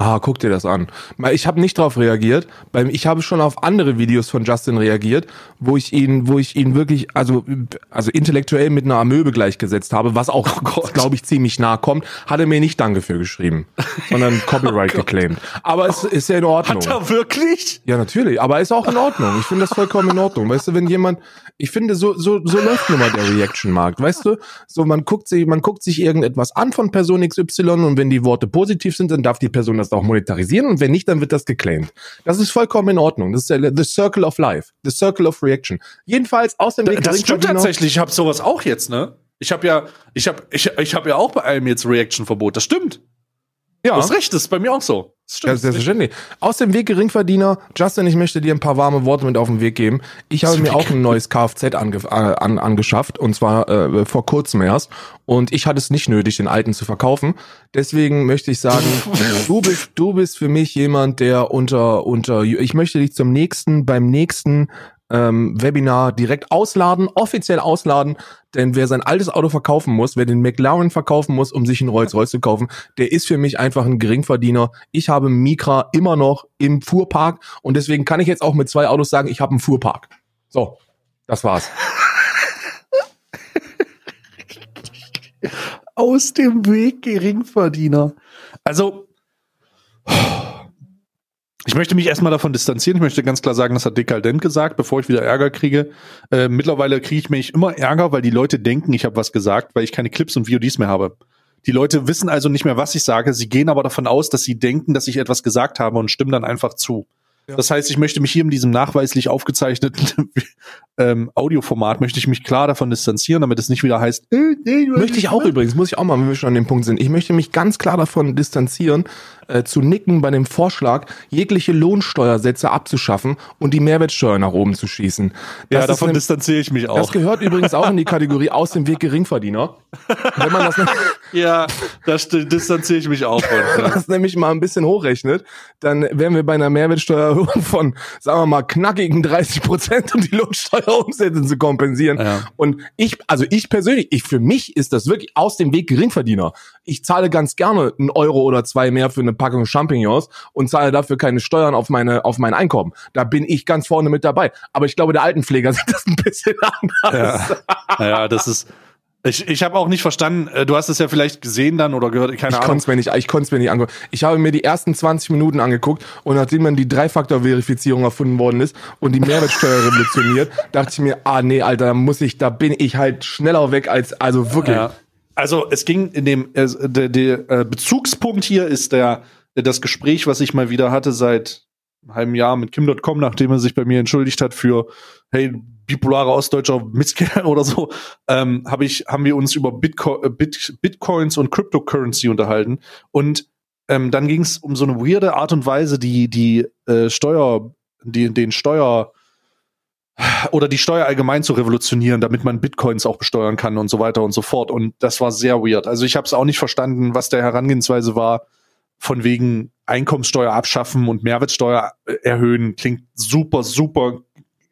Ah, guck dir das an. Ich habe nicht darauf reagiert. Ich habe schon auf andere Videos von Justin reagiert, wo ich ihn, wo ich ihn wirklich, also, also intellektuell mit einer Amöbe gleichgesetzt habe, was auch, Gott. glaube ich, ziemlich nah kommt, hat er mir nicht Danke für geschrieben, sondern Copyright geclaimed. Aber es ist ja in Ordnung. wirklich? Ja, natürlich, aber ist auch in Ordnung. Ich finde das vollkommen in Ordnung. Weißt du, wenn jemand, ich finde, so, so, so läuft nun mal der Reaction-Markt, weißt du? So, man guckt sich, man guckt sich irgendetwas an von Person XY und wenn die Worte positiv sind, dann darf die Person das auch monetarisieren und wenn nicht, dann wird das geclaimed. Das ist vollkommen in Ordnung. Das ist der, the circle of life. The circle of reaction. Jedenfalls aus dem Weg Das stimmt tatsächlich. Ich habe sowas auch jetzt, ne? Ich habe ja, ich habe, ich, ich habe ja auch bei allem jetzt Reaction-Verbot. Das stimmt. Ja. Du hast recht, das ist bei mir auch so. Das Ja, stimmt. selbstverständlich. Aus dem Weg Geringverdiener, Justin, ich möchte dir ein paar warme Worte mit auf den Weg geben. Ich habe mir auch ein neues Kfz ange äh, an, angeschafft und zwar äh, vor kurzem erst und ich hatte es nicht nötig, den alten zu verkaufen. Deswegen möchte ich sagen, du bist du bist für mich jemand, der unter unter ich möchte dich zum nächsten beim nächsten ähm, Webinar direkt ausladen, offiziell ausladen, denn wer sein altes Auto verkaufen muss, wer den McLaren verkaufen muss, um sich einen Rolls-Royce zu kaufen, der ist für mich einfach ein Geringverdiener. Ich habe Micra immer noch im Fuhrpark und deswegen kann ich jetzt auch mit zwei Autos sagen, ich habe einen Fuhrpark. So, das war's. Aus dem Weg Geringverdiener. Also, ich möchte mich erstmal davon distanzieren. Ich möchte ganz klar sagen, das hat Dekadent gesagt, bevor ich wieder Ärger kriege. Äh, mittlerweile kriege ich mich immer Ärger, weil die Leute denken, ich habe was gesagt, weil ich keine Clips und VODs mehr habe. Die Leute wissen also nicht mehr, was ich sage. Sie gehen aber davon aus, dass sie denken, dass ich etwas gesagt habe und stimmen dann einfach zu. Ja. Das heißt, ich möchte mich hier in diesem nachweislich aufgezeichneten ähm, Audioformat, möchte ich mich klar davon distanzieren, damit es nicht wieder heißt, äh, Möchte ich auch übrigens, muss ich auch mal, wenn wir schon an dem Punkt sind. Ich möchte mich ganz klar davon distanzieren, äh, zu nicken bei dem Vorschlag, jegliche Lohnsteuersätze abzuschaffen und die Mehrwertsteuer nach oben zu schießen. Ja, Das ist davon ne- distanziere ich mich Das auch. gehört übrigens auch in die Kategorie aus dem Weg Geringverdiener. Wenn man das, Ja, da st- distanziere ich mich auch von. wenn man Ja. das nämlich mal ein bisschen hochrechnet, dann wären wir bei einer Mehrwertsteuererhöhung von, sagen wir mal, knackigen 30 Prozent, um die Lohnsteuerumsätze zu kompensieren. Ja. Und ich, also ich persönlich, ich für mich ist das wirklich aus dem Weg Geringverdiener. Ich zahle ganz gerne einen Euro oder zwei mehr für eine Packung Champignons und zahle dafür keine Steuern auf meine, auf mein Einkommen. Da bin ich ganz vorne mit dabei. Aber ich glaube, der Altenpfleger sieht das ein bisschen anders. Ja. ja, das ist. Ich, ich habe auch nicht verstanden, äh, du hast es ja vielleicht gesehen dann oder gehört, keine Ich Ahnung. konnte es mir nicht, ich konnte es mir nicht angucken. Ich habe mir die ersten 20 Minuten angeguckt und nachdem dann die Drei-Faktor-Verifizierung erfunden worden ist und die Mehrwertsteuer revolutioniert, dachte ich mir, ah nee, Alter, da muss ich, da bin ich halt schneller weg als, also wirklich. Ja. Also es ging in dem äh, der, der äh, Bezugspunkt hier ist der das Gespräch, was ich mal wieder hatte seit einem halben Jahr mit Kim.com, nachdem er sich bei mir entschuldigt hat für hey bipolarer ostdeutscher Mistkerl oder so, ähm, habe ich haben wir uns über Bitco äh, Bit Bitcoins und Cryptocurrency unterhalten und ähm, dann ging es um so eine weirde Art und Weise, die die äh, Steuer die den Steuer oder die Steuer allgemein zu revolutionieren, damit man Bitcoins auch besteuern kann und so weiter und so fort. Und das war sehr weird. Also ich habe es auch nicht verstanden, was der Herangehensweise war, von wegen Einkommenssteuer abschaffen und Mehrwertsteuer äh, erhöhen. Klingt super, super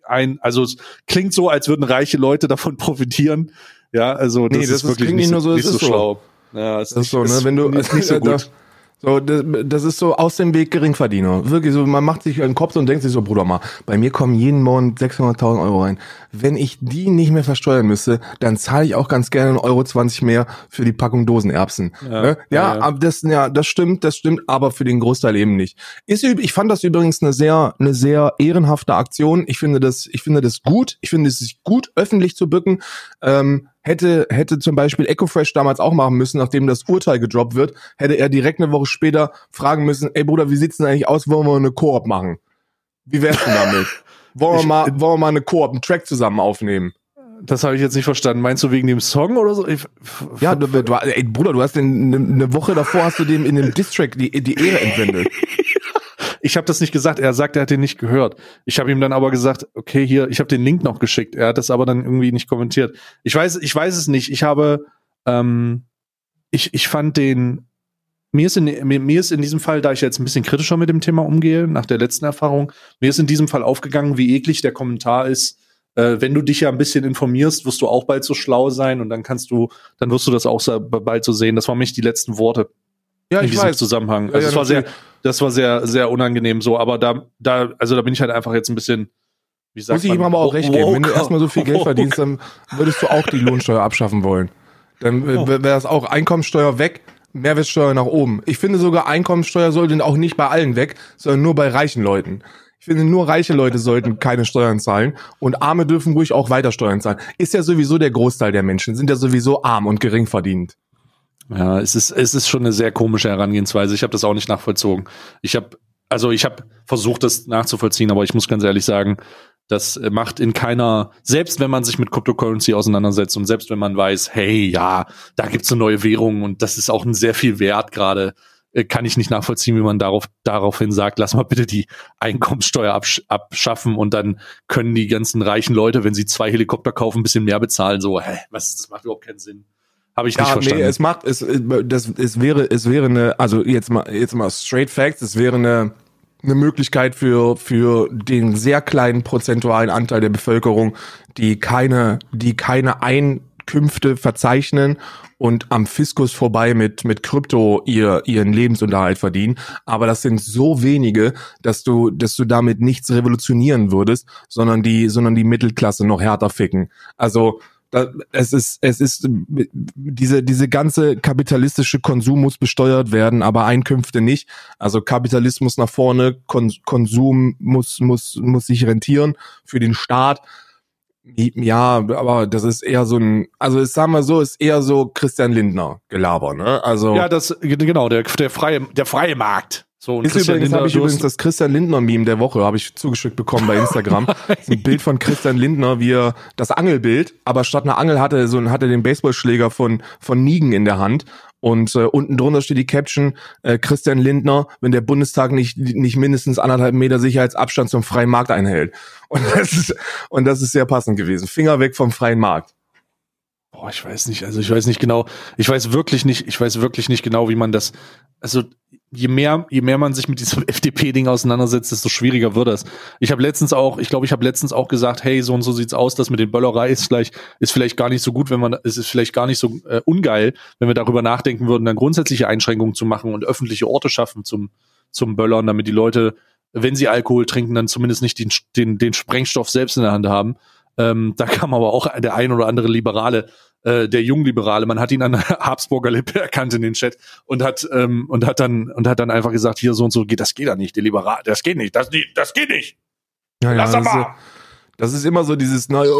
ein, also es klingt so, als würden reiche Leute davon profitieren. Ja, also das Nee, ist das ist- wirklich klingt nicht, nicht nur so, nicht es so ist so. schlau. Ja, ist Das ist so, ne, wenn du, ist nicht so gut. So, das, das ist so aus dem Weg Geringverdiener. Wirklich so, man macht sich einen Kopf und denkt sich so, Bruder mal, bei mir kommen jeden Monat 600.000 Euro rein. Wenn ich die nicht mehr versteuern müsste, dann zahle ich auch ganz gerne einen Euro 20 mehr für die Packung Dosenerbsen. Ja, Ja, ja, ja, ja. aber das, ja, das stimmt, das stimmt, aber für den Großteil eben nicht. Ist, ich fand das übrigens eine sehr, eine sehr ehrenhafte Aktion. Ich finde das, ich finde das gut. Ich finde es gut, öffentlich zu bücken. Ähm, hätte, hätte zum Beispiel EcoFresh damals auch machen müssen, nachdem das Urteil gedroppt wird, hätte er direkt eine Woche später fragen müssen, ey Bruder, wie sieht's denn eigentlich aus, wollen wir eine Koop machen? Wie wär's denn damit? wollen, wir mal, wollen wir mal eine Koop, einen Track zusammen aufnehmen? Das habe ich jetzt nicht verstanden. Meinst du wegen dem Song oder so? Ich, ja, du, du, ey, Bruder, du hast eine Woche davor hast du dem in dem Distrack die, die Ehre entwendet. ich habe das nicht gesagt. Er sagt, er hat den nicht gehört. Ich habe ihm dann aber gesagt, okay, hier, ich habe den Link noch geschickt. Er hat das aber dann irgendwie nicht kommentiert. Ich weiß, ich weiß es nicht. Ich habe, ähm, ich, ich fand den. Mir ist, in, mir, mir ist in diesem Fall, da ich jetzt ein bisschen kritischer mit dem Thema umgehe, nach der letzten Erfahrung, mir ist in diesem Fall aufgegangen, wie eklig der Kommentar ist, äh, wenn du dich ja ein bisschen informierst, wirst du auch bald so schlau sein und dann kannst du, dann wirst du das auch so, bald so sehen. Das waren mich die letzten Worte ja, in ich diesem weiß. Zusammenhang. Ja, Also ja, es war sehr. Das war sehr, sehr unangenehm so, aber da, da, also da bin ich halt einfach jetzt ein bisschen, wie sagt Muss ich ihm aber auch recht geben. Wenn du erstmal so viel Geld verdienst, dann würdest du auch die Lohnsteuer abschaffen wollen. Dann Oh. wäre das auch Einkommensteuer weg, Mehrwertsteuer nach oben. Ich finde sogar Einkommensteuer sollte auch nicht bei allen weg, sondern nur bei reichen Leuten. Ich finde, nur reiche Leute sollten keine Steuern zahlen und Arme dürfen ruhig auch weiter Steuern zahlen. Ist ja sowieso der Großteil der Menschen, sind ja sowieso arm und gering verdient. Ja, es ist, es ist schon eine sehr komische Herangehensweise. Ich habe das auch nicht nachvollzogen. Ich habe, also ich habe versucht, das nachzuvollziehen, aber ich muss ganz ehrlich sagen, das macht in keiner, selbst wenn man sich mit Cryptocurrency auseinandersetzt und selbst wenn man weiß, hey, ja, da gibt's eine neue Währung und das ist auch ein sehr viel wert gerade, äh, kann ich nicht nachvollziehen, wie man darauf, daraufhin sagt, lass mal bitte die Einkommenssteuer absch abschaffen und dann können die ganzen reichen Leute, wenn sie zwei Helikopter kaufen, ein bisschen mehr bezahlen. So, hä, was, das macht überhaupt keinen Sinn. Habe ich nicht Ja, verstanden. nee, es macht, es, das, es wäre, es wäre eine, also jetzt mal, jetzt mal straight facts, es wäre eine, eine Möglichkeit für, für den sehr kleinen prozentualen Anteil der Bevölkerung, die keine, die keine Einkünfte verzeichnen und am Fiskus vorbei mit, mit Krypto ihr, ihren Lebensunterhalt verdienen. Aber das sind so wenige, dass du, dass du damit nichts revolutionieren würdest, sondern die, sondern die Mittelklasse noch härter ficken. Also, es ist, es ist, diese, diese ganze kapitalistische Konsum muss besteuert werden, aber Einkünfte nicht. Also Kapitalismus nach vorne, Kon Konsum muss, muss, muss sich rentieren für den Staat. Ja, aber das ist eher so ein, also ich sag mal so, ist eher so Christian Lindner Gelaber, ne? Also Ja, das genau, der, der freie der freie Markt. So und ist übrigens, habe ich übrigens das Christian Lindner Meme der Woche habe ich zugeschickt bekommen bei Instagram. Ein Bild von Christian Lindner, wie er das Angelbild, aber statt einer Angel hatte er so hatte den Baseballschläger von von Nigen in der Hand und äh, unten drunter steht die Caption äh, Christian Lindner, wenn der Bundestag nicht nicht mindestens anderthalb Meter Sicherheitsabstand zum freien Markt einhält. Und das ist und das ist sehr passend gewesen. Finger weg vom freien Markt. Boah, ich weiß nicht, also ich weiß nicht genau, ich weiß wirklich nicht, ich weiß wirklich nicht genau, wie man das, also je mehr, je mehr man sich mit diesem FDP-Ding auseinandersetzt, desto schwieriger wird das. Ich habe letztens auch, ich glaube, ich habe letztens auch gesagt, hey, so und so sieht's aus, das mit den Böllerei ist vielleicht, ist vielleicht gar nicht so gut, wenn man, es ist vielleicht gar nicht so äh, ungeil, wenn wir darüber nachdenken würden, dann grundsätzliche Einschränkungen zu machen und öffentliche Orte schaffen zum, zum Böllern, damit die Leute, wenn sie Alkohol trinken, dann zumindest nicht den, den, den Sprengstoff selbst in der Hand haben. Ähm, da kam aber auch der ein oder andere Liberale, äh, der Jungliberale, man hat ihn an der Habsburger Lippe erkannt in den Chat und hat ähm, und hat dann und hat dann einfach gesagt, hier so und so geht, das geht da nicht, der Liberal, das geht nicht, das, das geht nicht. Ja, Lass ist, mal. Das ist immer so dieses, naja,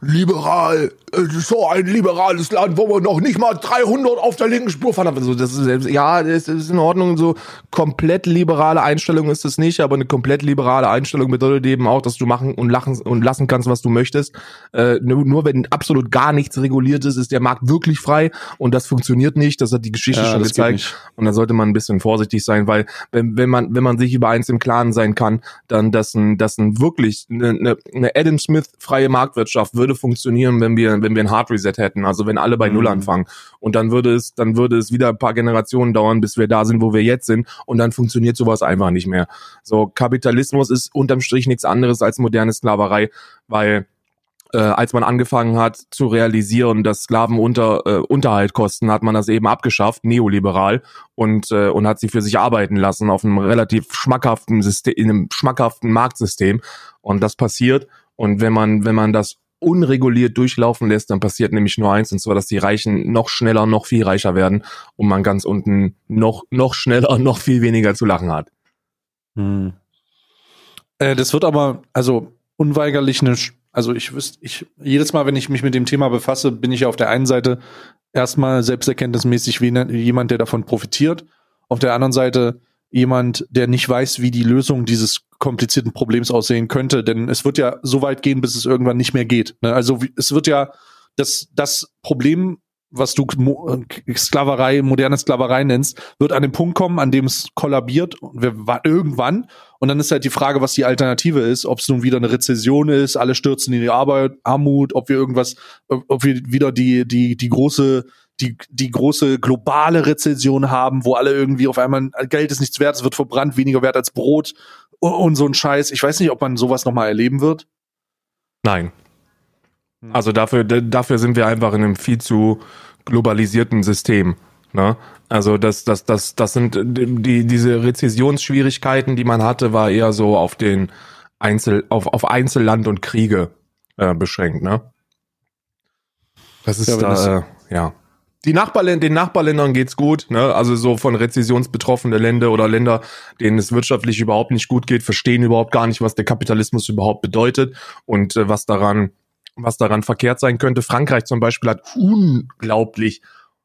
liberal, so ein liberales Land, wo wir noch nicht mal 300 auf der linken Spur fahren. Also das ist, ja, das ist in Ordnung, so komplett liberale Einstellung ist es nicht, aber eine komplett liberale Einstellung bedeutet eben auch, dass du machen und lachen und lassen kannst, was du möchtest. Äh, nur, nur wenn absolut gar nichts reguliert ist, ist der Markt wirklich frei und das funktioniert nicht. Das hat die Geschichte Ja, schon gezeigt. Und da sollte man ein bisschen vorsichtig sein, weil wenn, wenn man wenn man sich über eins im Klaren sein kann, dann dass ein dass ein wirklich eine, eine, eine Adam Smith freie Marktwirtschaft würde funktionieren, wenn wir wenn wir ein Hard Reset hätten, also wenn alle bei Null Mhm. anfangen und dann würde es dann würde es wieder ein paar Generationen dauern, bis wir da sind, wo wir jetzt sind und dann funktioniert sowas einfach nicht mehr. So Kapitalismus ist unterm Strich nichts anderes als moderne Sklaverei, weil äh, als man angefangen hat zu realisieren, dass Sklaven unter, äh, Unterhalt kosten, hat man das eben abgeschafft, neoliberal, und, äh, und hat sie für sich arbeiten lassen auf einem relativ schmackhaften System, in einem schmackhaften Marktsystem. Und das passiert. Und wenn man, wenn man das unreguliert durchlaufen lässt, dann passiert nämlich nur eins, und zwar, dass die Reichen noch schneller, noch viel reicher werden und man ganz unten noch, noch schneller, noch viel weniger zu lachen hat. Hm. Äh, das wird aber, also unweigerlich eine, Also ich wüsste, ich, jedes Mal, wenn ich mich mit dem Thema befasse, bin ich auf der einen Seite erstmal selbsterkenntnismäßig wie ne, jemand, der davon profitiert. Auf der anderen Seite jemand, der nicht weiß, wie die Lösung dieses komplizierten Problems aussehen könnte. Denn es wird ja so weit gehen, bis es irgendwann nicht mehr geht. Ne? Also es wird ja das, das Problem was du Mo Sklaverei, moderne Sklaverei nennst, wird an den Punkt kommen, an dem es kollabiert irgendwann. Und dann ist halt die Frage, was die Alternative ist, ob es nun wieder eine Rezession ist, alle stürzen in die Arbeit, Armut, ob wir irgendwas, ob wir wieder die, die, die große, die, die große globale Rezession haben, wo alle irgendwie auf einmal Geld ist nichts wert, es wird verbrannt, weniger wert als Brot und, und so ein Scheiß. Ich weiß nicht, ob man sowas nochmal erleben wird. Nein. Also dafür, dafür sind wir einfach in einem viel zu globalisierten System. Ne? Also das, das, das, das sind die, diese Rezessionsschwierigkeiten, die man hatte, war eher so auf den Einzel, auf, auf Einzelland und Kriege äh, beschränkt, ne? Das ist ja, da, das äh, ja. Die Nachbarländer, den Nachbarländern geht's gut, ne? Also so von rezessionsbetroffene Länder oder Länder, denen es wirtschaftlich überhaupt nicht gut geht, verstehen überhaupt gar nicht, was der Kapitalismus überhaupt bedeutet und äh, was daran was daran verkehrt sein könnte. Frankreich zum Beispiel hat unglaublich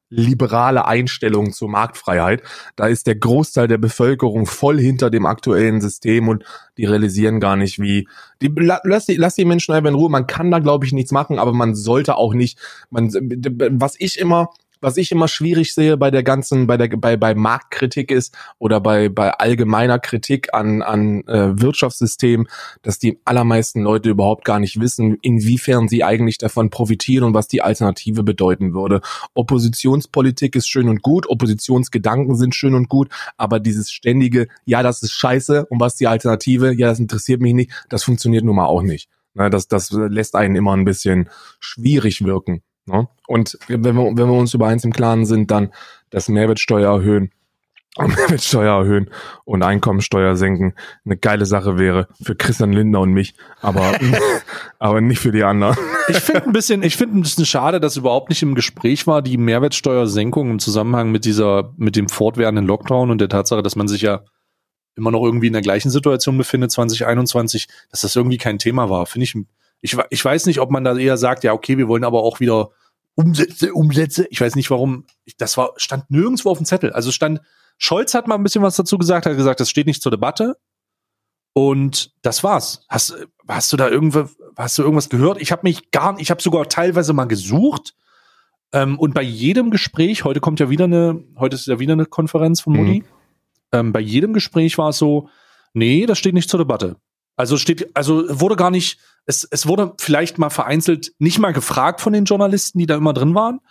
liberale Einstellungen zur Marktfreiheit. Da ist der Großteil der Bevölkerung voll hinter dem aktuellen System und die realisieren gar nicht, wie die lass die, lass die Menschen einfach in Ruhe. Man kann da glaube ich nichts machen, aber man sollte auch nicht. Man, was ich immer was ich immer schwierig sehe bei der ganzen, bei der, bei, bei Marktkritik ist oder bei, bei allgemeiner Kritik an, an äh, Wirtschaftssystem, dass die allermeisten Leute überhaupt gar nicht wissen, inwiefern sie eigentlich davon profitieren und was die Alternative bedeuten würde. Oppositionspolitik ist schön und gut, Oppositionsgedanken sind schön und gut, aber dieses ständige, ja, das ist scheiße und was die Alternative, ja, das interessiert mich nicht, das funktioniert nun mal auch nicht. Das, das lässt einen immer ein bisschen schwierig wirken. Ne? Und wenn wir, wenn wir uns über eins im Klaren sind, dann das Mehrwertsteuer erhöhen, Mehrwertsteuer erhöhen und Einkommensteuer senken eine geile Sache wäre für Christian Lindner und mich, aber, aber nicht für die anderen. Ich finde ein bisschen, ich finde ein bisschen schade, dass überhaupt nicht im Gespräch war, die Mehrwertsteuersenkung im Zusammenhang mit dieser, mit dem fortwährenden Lockdown und der Tatsache, dass man sich ja immer noch irgendwie in der gleichen Situation befindet, 2021, dass das irgendwie kein Thema war. Finde ich, ich, ich weiß nicht, ob man da eher sagt, ja, okay, wir wollen aber auch wieder Umsätze, Umsätze. Ich weiß nicht warum. Das war, stand nirgendwo auf dem Zettel. Also stand, Scholz hat mal ein bisschen was dazu gesagt, hat gesagt, das steht nicht zur Debatte. Und das war's. Hast, hast du da irgendwas, hast du irgendwas gehört? Ich habe mich gar ich habe sogar teilweise mal gesucht. Ähm, und bei jedem Gespräch, heute kommt ja wieder eine, heute ist ja wieder eine Konferenz von Modi. Mhm. Ähm, bei jedem Gespräch war es so, nee, das steht nicht zur Debatte. Also steht, also wurde gar nicht, es, es wurde vielleicht mal vereinzelt nicht mal gefragt von den Journalisten, die da immer drin waren,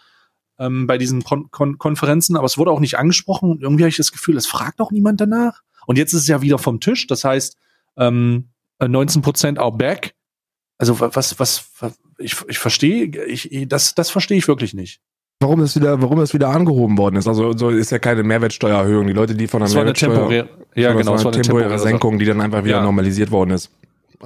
ähm, bei diesen Kon Kon Konferenzen, aber es wurde auch nicht angesprochen und irgendwie habe ich das Gefühl, es fragt auch niemand danach. Und jetzt ist es ja wieder vom Tisch, das heißt, ähm, 19 Prozent are back. Also was, was, was ich, ich verstehe, ich, das, das verstehe ich wirklich nicht warum das wieder, warum das wieder angehoben worden ist. Also so ist ja keine Mehrwertsteuererhöhung. Die Leute, die von der Mehrwertsteuer, temporär, ja genau, das war eine temporäre, temporäre Senkung, die dann einfach wieder ja. normalisiert worden ist.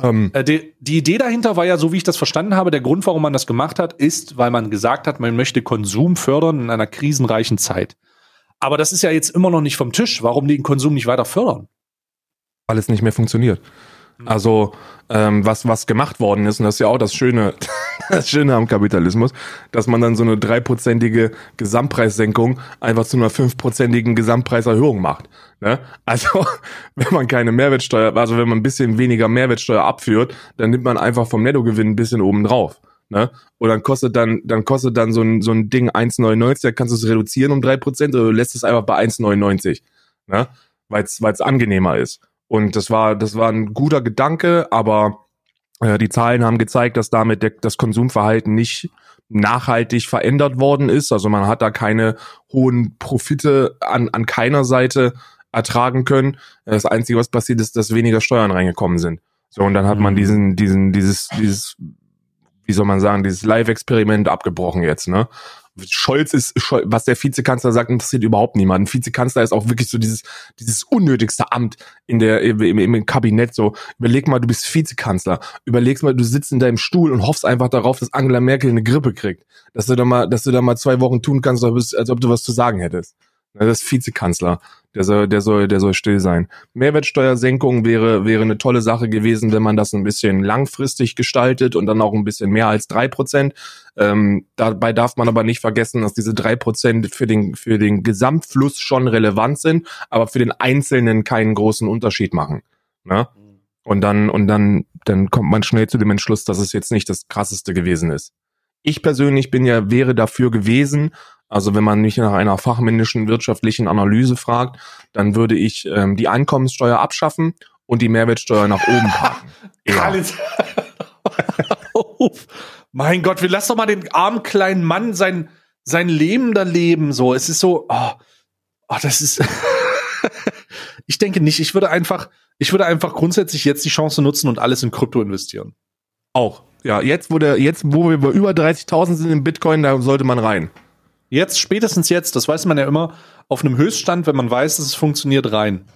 Ähm, äh, die, die, Idee dahinter war ja, so wie ich das verstanden habe, der Grund, warum man das gemacht hat, ist, weil man gesagt hat, man möchte Konsum fördern in einer krisenreichen Zeit. Aber das ist ja jetzt immer noch nicht vom Tisch. Warum den Konsum nicht weiter fördern? Weil es nicht mehr funktioniert. Also ähm, was was gemacht worden ist und das ist ja auch das Schöne, das Schöne am Kapitalismus, dass man dann so eine dreiprozentige Gesamtpreissenkung einfach zu einer fünfprozentigen Gesamtpreiserhöhung macht. Ne? Also wenn man keine Mehrwertsteuer, also wenn man ein bisschen weniger Mehrwertsteuer abführt, dann nimmt man einfach vom Nettogewinn ein bisschen oben drauf. Ne? Und dann kostet dann, dann kostet dann so ein, so ein Ding 1,99, da kannst du es reduzieren um drei Prozent oder du lässt es einfach bei 1,99, ne? weil es angenehmer ist. Und das war, das war ein guter Gedanke, aber äh, die Zahlen haben gezeigt, dass damit der, das Konsumverhalten nicht nachhaltig verändert worden ist. Also man hat da keine hohen Profite an, an keiner Seite ertragen können. Das Einzige, was passiert ist, dass weniger Steuern reingekommen sind. So, und dann hat man mhm. diesen, diesen, dieses, dieses, wie soll man sagen, dieses Live-Experiment abgebrochen jetzt, ne? Scholz ist, was der Vizekanzler sagt, interessiert überhaupt niemanden. Vizekanzler ist auch wirklich so dieses, dieses unnötigste Amt in der, im, im Kabinett. So, überleg mal, du bist Vizekanzler. Überleg mal, du sitzt in deinem Stuhl und hoffst einfach darauf, dass Angela Merkel eine Grippe kriegt. Dass du da mal, dass du da mal zwei Wochen tun kannst, als ob du was zu sagen hättest. Das ist Vizekanzler. Der soll, der soll, der soll still sein. Mehrwertsteuersenkung wäre, wäre eine tolle Sache gewesen, wenn man das ein bisschen langfristig gestaltet und dann auch ein bisschen mehr als drei Prozent. Ähm, dabei darf man aber nicht vergessen, dass diese drei Prozent für den, für den Gesamtfluss schon relevant sind, aber für den Einzelnen keinen großen Unterschied machen. Ne? Und dann, und dann, dann kommt man schnell zu dem Entschluss, dass es jetzt nicht das krasseste gewesen ist. Ich persönlich bin ja, wäre dafür gewesen, also wenn man mich nach einer fachmännischen wirtschaftlichen Analyse fragt, dann würde ich ähm, die Einkommenssteuer abschaffen und die Mehrwertsteuer nach oben packen. ja. mein Gott, wir lassen doch mal den armen kleinen Mann sein, sein Leben da leben. So, es ist so, oh, oh das ist. ich denke nicht. Ich würde einfach, ich würde einfach grundsätzlich jetzt die Chance nutzen und alles in Krypto investieren. Auch. Ja, jetzt, wo der, jetzt, wo wir bei über 30.000 sind im Bitcoin, da sollte man rein. Jetzt, spätestens jetzt, das weiß man ja immer, auf einem Höchststand, wenn man weiß, dass es funktioniert, rein.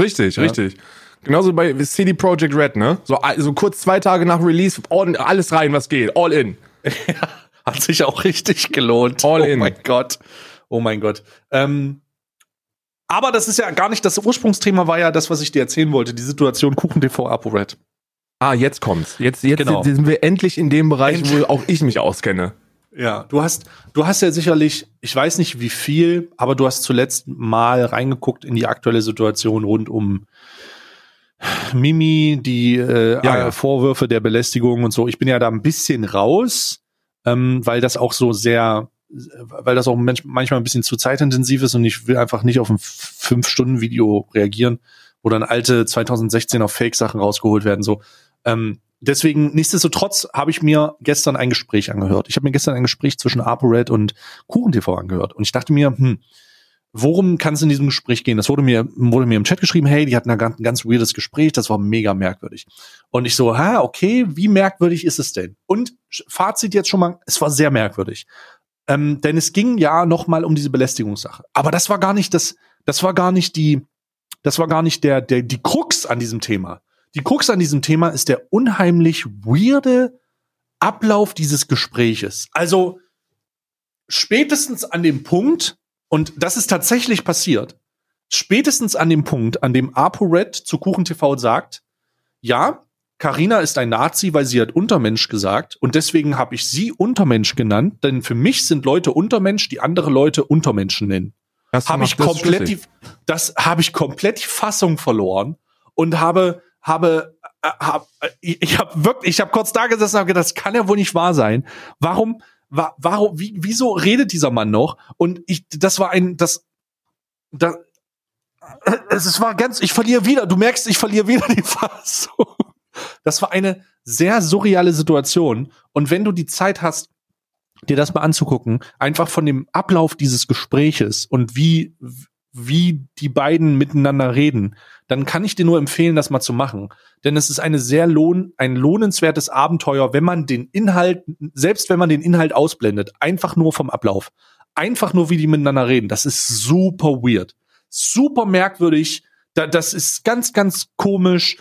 Richtig, ja. richtig. Genauso bei CD Projekt Red, ne? So also kurz zwei Tage nach Release, all, alles rein, was geht, all in. Ja, hat sich auch richtig gelohnt. All in. Oh mein Gott. Oh mein Gott. Ähm, aber das ist ja gar nicht, das Ursprungsthema war ja das, was ich dir erzählen wollte, die Situation Kuchen TV ApoRed. Ah, jetzt kommt's. Jetzt, jetzt genau. sind wir endlich in dem Bereich, endlich. wo auch ich mich auskenne. Ja, du hast, du hast ja sicherlich, ich weiß nicht wie viel, aber du hast zuletzt mal reingeguckt in die aktuelle Situation rund um Mimi, die äh, ja, ja. Vorwürfe der Belästigung und so. Ich bin ja da ein bisschen raus, ähm, weil das auch so sehr, weil das auch manchmal ein bisschen zu zeitintensiv ist und ich will einfach nicht auf ein fünf Stunden Video reagieren, wo dann alte 2016er Fake-Sachen rausgeholt werden. So, ähm, deswegen, nichtsdestotrotz habe ich mir gestern ein Gespräch angehört. Ich habe mir gestern ein Gespräch zwischen ApoRed und KuchenTV angehört. Und ich dachte mir, hm, worum kann es in diesem Gespräch gehen? Das wurde mir, wurde mir im Chat geschrieben, hey, die hatten ein ganz, ganz weirdes Gespräch, das war mega merkwürdig. Und ich so, ha, okay, wie merkwürdig ist es denn? Und Fazit jetzt schon mal, es war sehr merkwürdig. Ähm, denn es ging ja noch mal um diese Belästigungssache. Aber das war gar nicht das, das war gar nicht die, das war gar nicht der, der, die Krux an diesem Thema. Die Krux an diesem Thema ist der unheimlich weirde Ablauf dieses Gespräches. Also spätestens an dem Punkt, und das ist tatsächlich passiert, spätestens an dem Punkt, an dem ApoRed zu KuchenTV sagt, ja, Karina ist ein Nazi, weil sie hat Untermensch gesagt und deswegen habe ich sie Untermensch genannt, denn für mich sind Leute Untermensch, die andere Leute Untermenschen nennen. Habe ich komplett die, das habe ich komplett die Fassung verloren und habe habe äh, hab, ich, ich habe wirklich, ich habe kurz da gesessen und hab gedacht, das kann ja wohl nicht wahr sein. Warum, wa, warum, wie, wieso redet dieser Mann noch? Und ich, das war ein, das, das, es war ganz, ich verliere wieder, du merkst, ich verliere wieder die Fassung. Das war eine sehr surreale Situation. Und wenn du die Zeit hast, dir das mal anzugucken, einfach von dem Ablauf dieses Gespräches und wie, wie die beiden miteinander reden, dann kann ich dir nur empfehlen, das mal zu machen. Denn es ist eine sehr lohn, ein lohnenswertes Abenteuer, wenn man den Inhalt, selbst wenn man den Inhalt ausblendet, einfach nur vom Ablauf. Einfach nur, wie die miteinander reden. Das ist super weird. Super merkwürdig. das ist ganz, ganz komisch.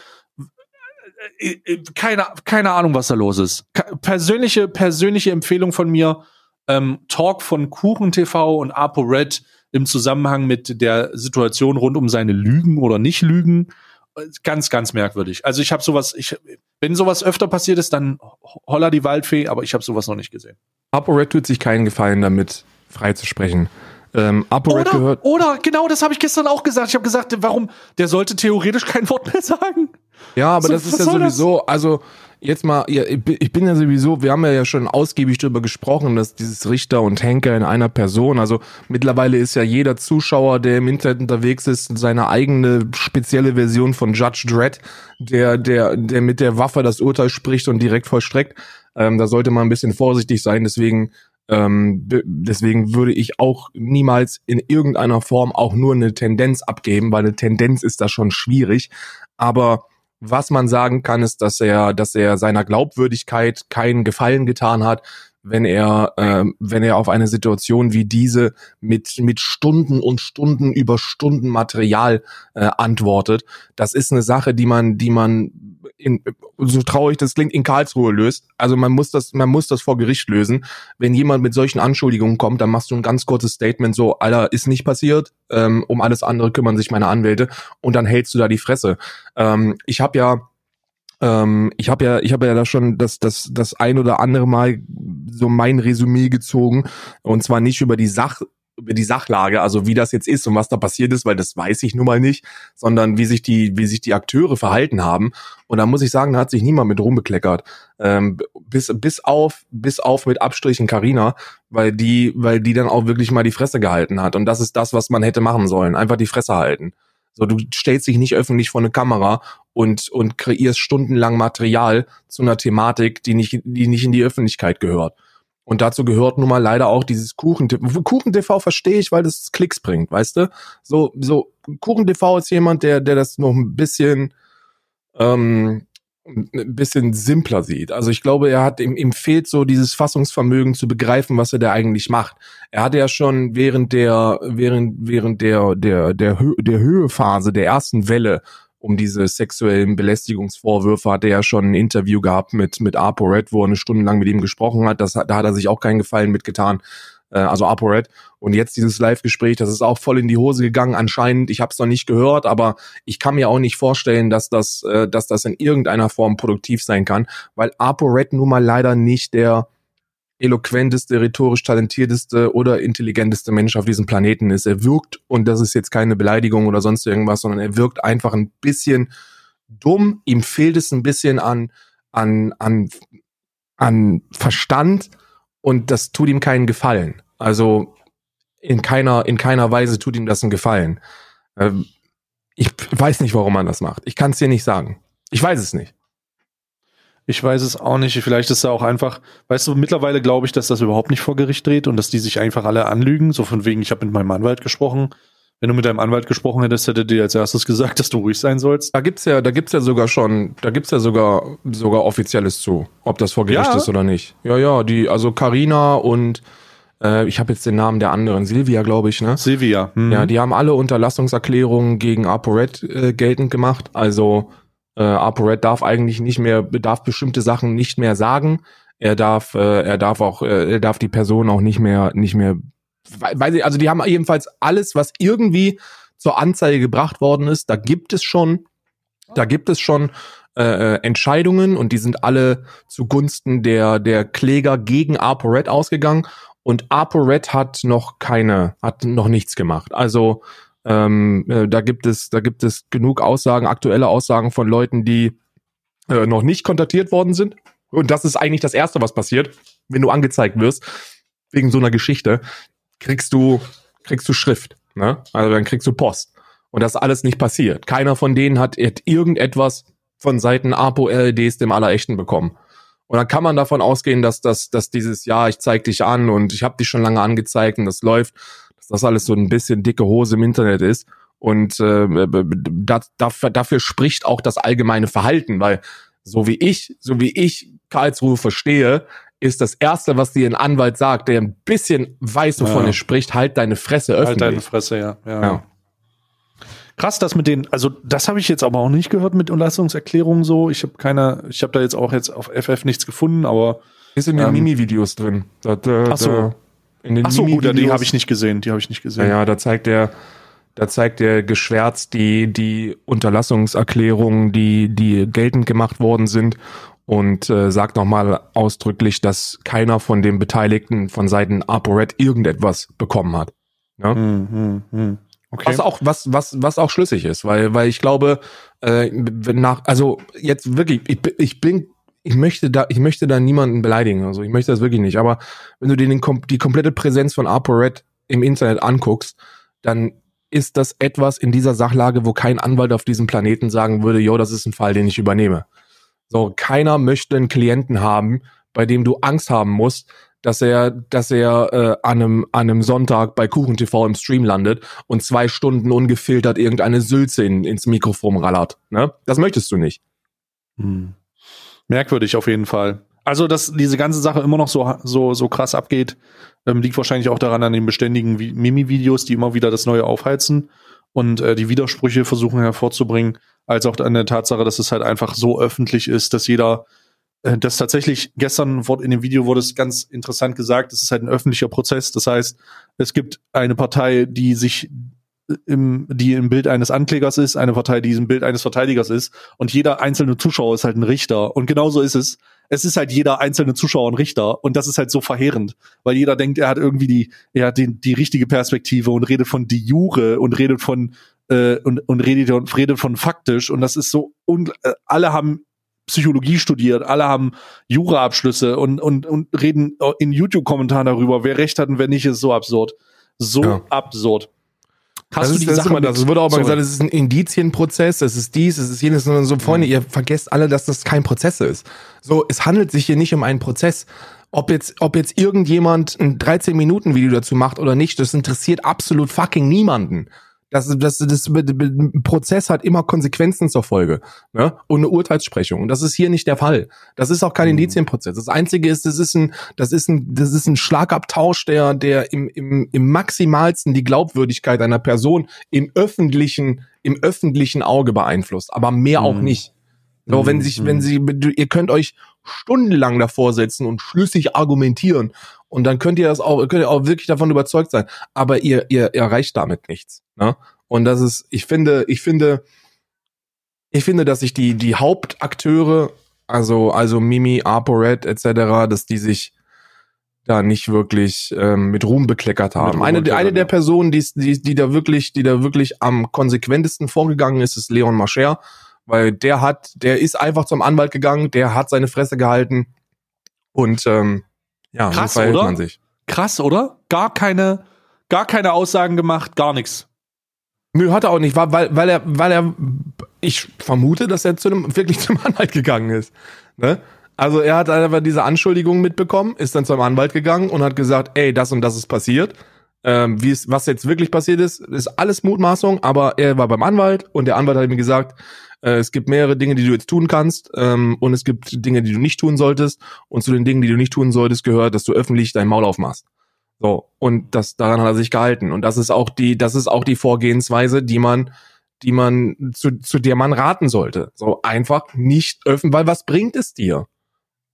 Äh, äh, keine, keine Ahnung, was da los ist. Persönliche, persönliche Empfehlung von mir. Ähm, Talk von Kuchen TV und ApoRed im Zusammenhang mit der Situation rund um seine Lügen oder Nicht-Lügen. Ganz, ganz merkwürdig. Also ich habe sowas, ich, wenn sowas öfter passiert ist, dann holla die Waldfee, aber ich habe sowas noch nicht gesehen. ApoRed tut sich keinen Gefallen damit, frei zu sprechen. Ähm, ApoRed oder, gehört. Oder, genau, das habe ich gestern auch gesagt. Ich habe gesagt, warum, der sollte theoretisch kein Wort mehr sagen. Ja, aber so, das ist ja sowieso, das? also jetzt mal, ja, ich bin ja sowieso, wir haben ja schon ausgiebig darüber gesprochen, dass dieses Richter und Henker in einer Person, also mittlerweile ist ja jeder Zuschauer, der im Internet unterwegs ist, seine eigene spezielle Version von Judge Dredd, der, der, der mit der Waffe das Urteil spricht und direkt vollstreckt. Ähm, da sollte man ein bisschen vorsichtig sein, deswegen ähm, deswegen würde ich auch niemals in irgendeiner Form auch nur eine Tendenz abgeben, weil eine Tendenz ist da schon schwierig. Aber was man sagen kann, ist, dass er, dass er seiner Glaubwürdigkeit keinen Gefallen getan hat, wenn er, äh, wenn er auf eine Situation wie diese mit, mit Stunden und Stunden über Stunden Material äh, antwortet. Das ist eine Sache, die man, die man in, so traurig das klingt, in Karlsruhe löst. Also man muss das, man muss das vor Gericht lösen. Wenn jemand mit solchen Anschuldigungen kommt, dann machst du ein ganz kurzes Statement so, Alter, ist nicht passiert, ähm, um alles andere kümmern sich meine Anwälte und dann hältst du da die Fresse. Ähm, ich habe ja ähm, ich habe ja, ich habe ja da schon das, das, das ein oder andere Mal so mein Resümee gezogen und zwar nicht über die Sach, über die Sachlage, also wie das jetzt ist und was da passiert ist, weil das weiß ich nun mal nicht, sondern wie sich die, wie sich die Akteure verhalten haben. Und da muss ich sagen, da hat sich niemand mit rumbekleckert. Ähm, bis, bis auf, bis auf mit Abstrichen Karina, weil die, weil die dann auch wirklich mal die Fresse gehalten hat. Und das ist das, was man hätte machen sollen. Einfach die Fresse halten. So, du stellst dich nicht öffentlich vor eine Kamera und, und kreierst stundenlang Material zu einer Thematik, die nicht, die nicht in die Öffentlichkeit gehört. Und dazu gehört nun mal leider auch dieses Kuchen-TV. Kuchen-TV verstehe ich, weil das Klicks bringt, weißt du? So, so, Kuchen-TV ist jemand, der, der das noch ein bisschen, ähm, ein bisschen simpler sieht. Also ich glaube, er hat ihm, ihm fehlt so dieses Fassungsvermögen zu begreifen, was er da eigentlich macht. Er hatte ja schon während der während während der der der, der Höhephase der ersten Welle um diese sexuellen Belästigungsvorwürfe hat er ja schon ein Interview gehabt mit mit ApoRed, wo er eine Stunde lang mit ihm gesprochen hat. Das, da hat er sich auch keinen Gefallen mitgetan äh, also ApoRed. Und jetzt dieses Live-Gespräch, das ist auch voll in die Hose gegangen anscheinend. Ich habe es noch nicht gehört, aber ich kann mir auch nicht vorstellen, dass das, äh, dass das in irgendeiner Form produktiv sein kann, weil ApoRed nun mal leider nicht der eloquenteste, rhetorisch talentierteste oder intelligenteste Mensch auf diesem Planeten ist. Er wirkt, und das ist jetzt keine Beleidigung oder sonst irgendwas, sondern er wirkt einfach ein bisschen dumm. Ihm fehlt es ein bisschen an, an, an, an Verstand und das tut ihm keinen Gefallen. Also in keiner, in keiner Weise tut ihm das einen Gefallen. Ähm, ich weiß nicht, warum man das macht. Ich kann es dir nicht sagen. Ich weiß es nicht. Ich weiß es auch nicht. Vielleicht ist er auch einfach, weißt du, mittlerweile glaube ich, dass das überhaupt nicht vor Gericht dreht und dass die sich einfach alle anlügen. So von wegen, ich habe mit meinem Anwalt gesprochen. Wenn du mit deinem Anwalt gesprochen hättest, hätte dir als erstes gesagt, dass du ruhig sein sollst. Da gibt's ja, da gibt's ja sogar schon, da gibt's ja sogar sogar offizielles zu, ob das vor Gericht ja. ist oder nicht. Ja, ja, die also Karina und äh, ich habe jetzt den Namen der anderen, Silvia, glaube ich, ne? Silvia. Mhm. Ja, die haben alle Unterlassungserklärungen gegen ApoRed äh, geltend gemacht. Also äh, ApoRed darf eigentlich nicht mehr, darf bestimmte Sachen nicht mehr sagen. Er darf, äh, er darf auch, äh, er darf die Person auch nicht mehr, nicht mehr weiß ich, also die haben jedenfalls alles, was irgendwie zur Anzeige gebracht worden ist, da gibt es schon, da gibt es schon äh, äh Entscheidungen und die sind alle zugunsten der der Kläger gegen ApoRed ausgegangen und ApoRed hat noch keine, hat noch nichts gemacht. Also ähm, äh, da gibt es, da gibt es genug Aussagen, aktuelle Aussagen von Leuten, die äh, noch nicht kontaktiert worden sind. Und das ist eigentlich das Erste, was passiert, wenn du angezeigt wirst wegen so einer Geschichte kriegst du, kriegst du Schrift. Ne? Also dann kriegst du Post. Und das alles nicht passiert. Keiner von denen hat irgendetwas von Seiten APO-LEDs dem Allerechten bekommen. Und dann kann man davon ausgehen, dass das, dass dieses Jahr, ich zeig dich an und ich habe dich schon lange angezeigt und das läuft, dass das alles so ein bisschen dicke Hose im Internet ist. Und äh, das, dafür, dafür spricht auch das allgemeine Verhalten, weil so wie ich, so wie ich Karlsruhe verstehe, ist das Erste, was dir ein Anwalt sagt, der ein bisschen weiß, wovon ja. er spricht, halt deine Fresse öffentlich. Halt deine Fresse, ja. ja. ja. Krass, das mit den, also das habe ich jetzt aber auch nicht gehört mit Unterlassungserklärungen so. Ich habe keine, ich habe da jetzt auch jetzt auf FF nichts gefunden, aber ist in den ähm, Mimi-Videos drin. Da, da, Ach so. in den Ach so, Mimi die habe ich nicht gesehen. Die habe ich nicht gesehen. Ja, ja, da zeigt der, da zeigt der geschwärzt die die Unterlassungserklärungen, die die geltend gemacht worden sind und äh, sagt nochmal ausdrücklich, dass keiner von den Beteiligten von Seiten ApoRed irgendetwas bekommen hat. Ja? Hm, hm, hm. Okay. Was auch was was was auch schlüssig ist, weil weil ich glaube, äh, nach also jetzt wirklich ich, ich bin ich möchte da ich möchte da niemanden beleidigen, also ich möchte das wirklich nicht, aber wenn du dir den, die komplette Präsenz von ApoRed im Internet anguckst, dann ist das etwas in dieser Sachlage, wo kein Anwalt auf diesem Planeten sagen würde, jo, das ist ein Fall, den ich übernehme. So, keiner möchte einen Klienten haben, bei dem du Angst haben musst, dass er, dass er äh, an, einem, an einem Sonntag bei Kuchen TV im Stream landet und zwei Stunden ungefiltert irgendeine Sülze in, ins Mikrofon rallert. Ne? Das möchtest du nicht. Hm. Merkwürdig auf jeden Fall. also dass diese ganze Sache immer noch so, so, so krass abgeht, ähm, liegt wahrscheinlich auch daran an den beständigen Mimi-Videos, die immer wieder das Neue aufheizen und äh, die Widersprüche versuchen hervorzubringen, als auch an der Tatsache, dass es halt einfach so öffentlich ist, dass jeder äh, das tatsächlich, gestern in dem Video wurde es ganz interessant gesagt, es ist halt ein öffentlicher Prozess. Das heißt, es gibt eine Partei, die sich im, die im Bild eines Anklägers ist, eine Partei, die im Bild eines Verteidigers ist und jeder einzelne Zuschauer ist halt ein Richter. Und genauso ist es. Es ist halt jeder einzelne Zuschauer ein Richter und das ist halt so verheerend, weil jeder denkt, er hat irgendwie die, er hat die, die richtige Perspektive und redet von die Jure und redet von äh, und, und redet, und redet von faktisch und das ist so und äh, alle haben Psychologie studiert, alle haben Jura-Abschlüsse und, und, und reden in YouTube-Kommentaren darüber, wer recht hat und wer nicht, ist so absurd. So ja. absurd. Hast das du ist, die das Sache immer das. Es wurde auch mal gesagt, es ist ein Indizienprozess, es ist dies, es ist jenes, sondern so, Freunde, mhm. ihr vergesst alle, dass das kein Prozess ist. So, es handelt sich hier nicht um einen Prozess. Ob jetzt, ob jetzt irgendjemand ein 13-Minuten-Video dazu macht oder nicht, das interessiert absolut fucking niemanden. Das, das, das, das Prozess hat immer Konsequenzen zur Folge ne? und eine Urteilssprechung. Und das ist hier nicht der Fall. Das ist auch kein mhm. Indizienprozess. Das Einzige ist, das ist ein, das ist ein, das ist ein Schlagabtausch, der, der im, im, im maximalsten die Glaubwürdigkeit einer Person im öffentlichen, im öffentlichen Auge beeinflusst, aber mehr mhm. auch nicht. So, wenn sich, wenn mhm. sie, ihr könnt euch stundenlang davor setzen und schlüssig argumentieren und dann könnt ihr das auch, könnt ihr auch wirklich davon überzeugt sein. Aber ihr, ihr erreicht damit nichts. Ne? Und das ist, ich finde, ich finde, ich finde, dass sich die, die Hauptakteure, also, also Mimi, ApoRed etc., dass die sich da nicht wirklich ähm, mit Ruhm bekleckert haben. Eine, eine der Personen, die, die, die da wirklich, die da wirklich am konsequentesten vorgegangen ist, ist Leon Mascher weil der hat, der ist einfach zum Anwalt gegangen, der hat seine Fresse gehalten und ähm, ja, Krass, so verhält oder? man sich. Krass, oder? Gar keine, gar keine Aussagen gemacht, gar nichts. Nö, hat er auch nicht, weil, weil er, weil er, ich vermute, dass er zu einem, wirklich zum Anwalt gegangen ist. Ne? Also er hat einfach diese Anschuldigungen mitbekommen, ist dann zum Anwalt gegangen und hat gesagt, ey, das und das ist passiert. Ähm, wie es, was jetzt wirklich passiert ist, ist alles Mutmaßung, aber er war beim Anwalt und der Anwalt hat ihm gesagt, es gibt mehrere Dinge, die du jetzt tun kannst ähm, und es gibt Dinge, die du nicht tun solltest. Und zu den Dingen, die du nicht tun solltest, gehört, dass du öffentlich dein Maul aufmachst. So und das daran hat er sich gehalten und das ist auch die, das ist auch die Vorgehensweise, die man, die man zu, zu der man raten sollte. So einfach nicht öffnen, weil was bringt es dir?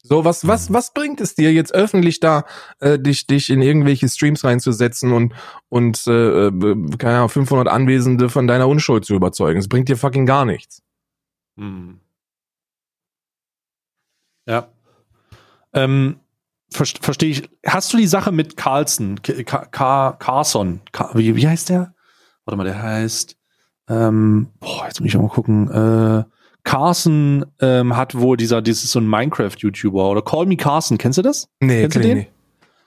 So, was, was, was bringt es dir jetzt öffentlich da, äh, dich, dich in irgendwelche Streams reinzusetzen und, und, äh, äh keine Ahnung, 500 Anwesende von deiner Unschuld zu überzeugen? Es bringt dir fucking gar nichts. Hm. Ja. Ähm, ver Verstehe ich. Hast du die Sache mit Carlson, K K Carson, K wie, wie heißt der? Warte mal, der heißt, ähm, boah, jetzt muss ich mal gucken, äh, Carson ähm, hat wohl dieser, dieses so ein Minecraft-YouTuber oder Call Me Carson, kennst du das? Nee, kennst du den? Nicht.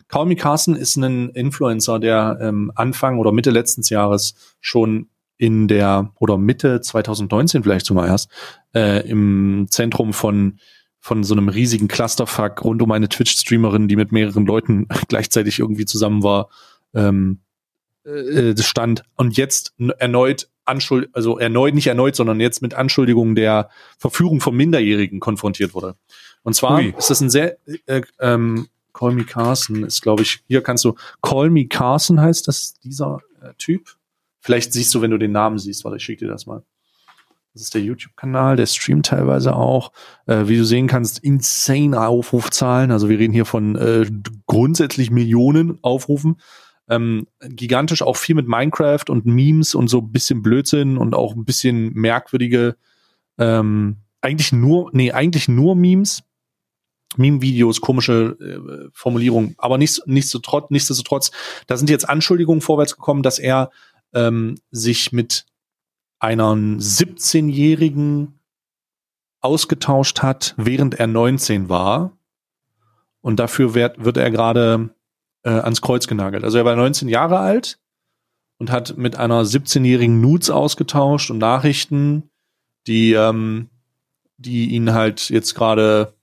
Call Me Carson ist ein Influencer, der ähm, Anfang oder Mitte letzten Jahres schon in der oder Mitte 2019 vielleicht sogar erst äh, im Zentrum von von so einem riesigen Clusterfuck rund um eine Twitch-Streamerin, die mit mehreren Leuten gleichzeitig irgendwie zusammen war, ähm, äh, stand und jetzt erneut Anschuld, also erneut, nicht erneut, sondern jetzt mit Anschuldigungen der Verführung von Minderjährigen konfrontiert wurde. Und zwar Ui. ist das ein sehr, äh, ähm, Call Me Carson ist, glaube ich, hier kannst du, Call Me Carson heißt das dieser äh, Typ. Vielleicht siehst du, wenn du den Namen siehst, warte, ich schicke dir das mal. Das ist der YouTube-Kanal, der streamt teilweise auch. Äh, wie du sehen kannst, insane Aufrufzahlen. Also wir reden hier von äh, grundsätzlich Millionen Aufrufen. Ähm, gigantisch auch viel mit Minecraft und Memes und so ein bisschen Blödsinn und auch ein bisschen merkwürdige, ähm, eigentlich nur, nee, eigentlich nur Memes. Meme-Videos, komische äh, Formulierungen, aber nichts, nichtsdestotrotz, nichtsdestotrotz, da sind jetzt Anschuldigungen vorwärts gekommen, dass er ähm, sich mit einer 17-Jährigen ausgetauscht hat, während er 19 war. Und dafür wird, wird er gerade äh, ans Kreuz genagelt. Also er war 19 Jahre alt und hat mit einer 17-jährigen Nudes ausgetauscht und Nachrichten, die, ähm, die ihn halt jetzt gerade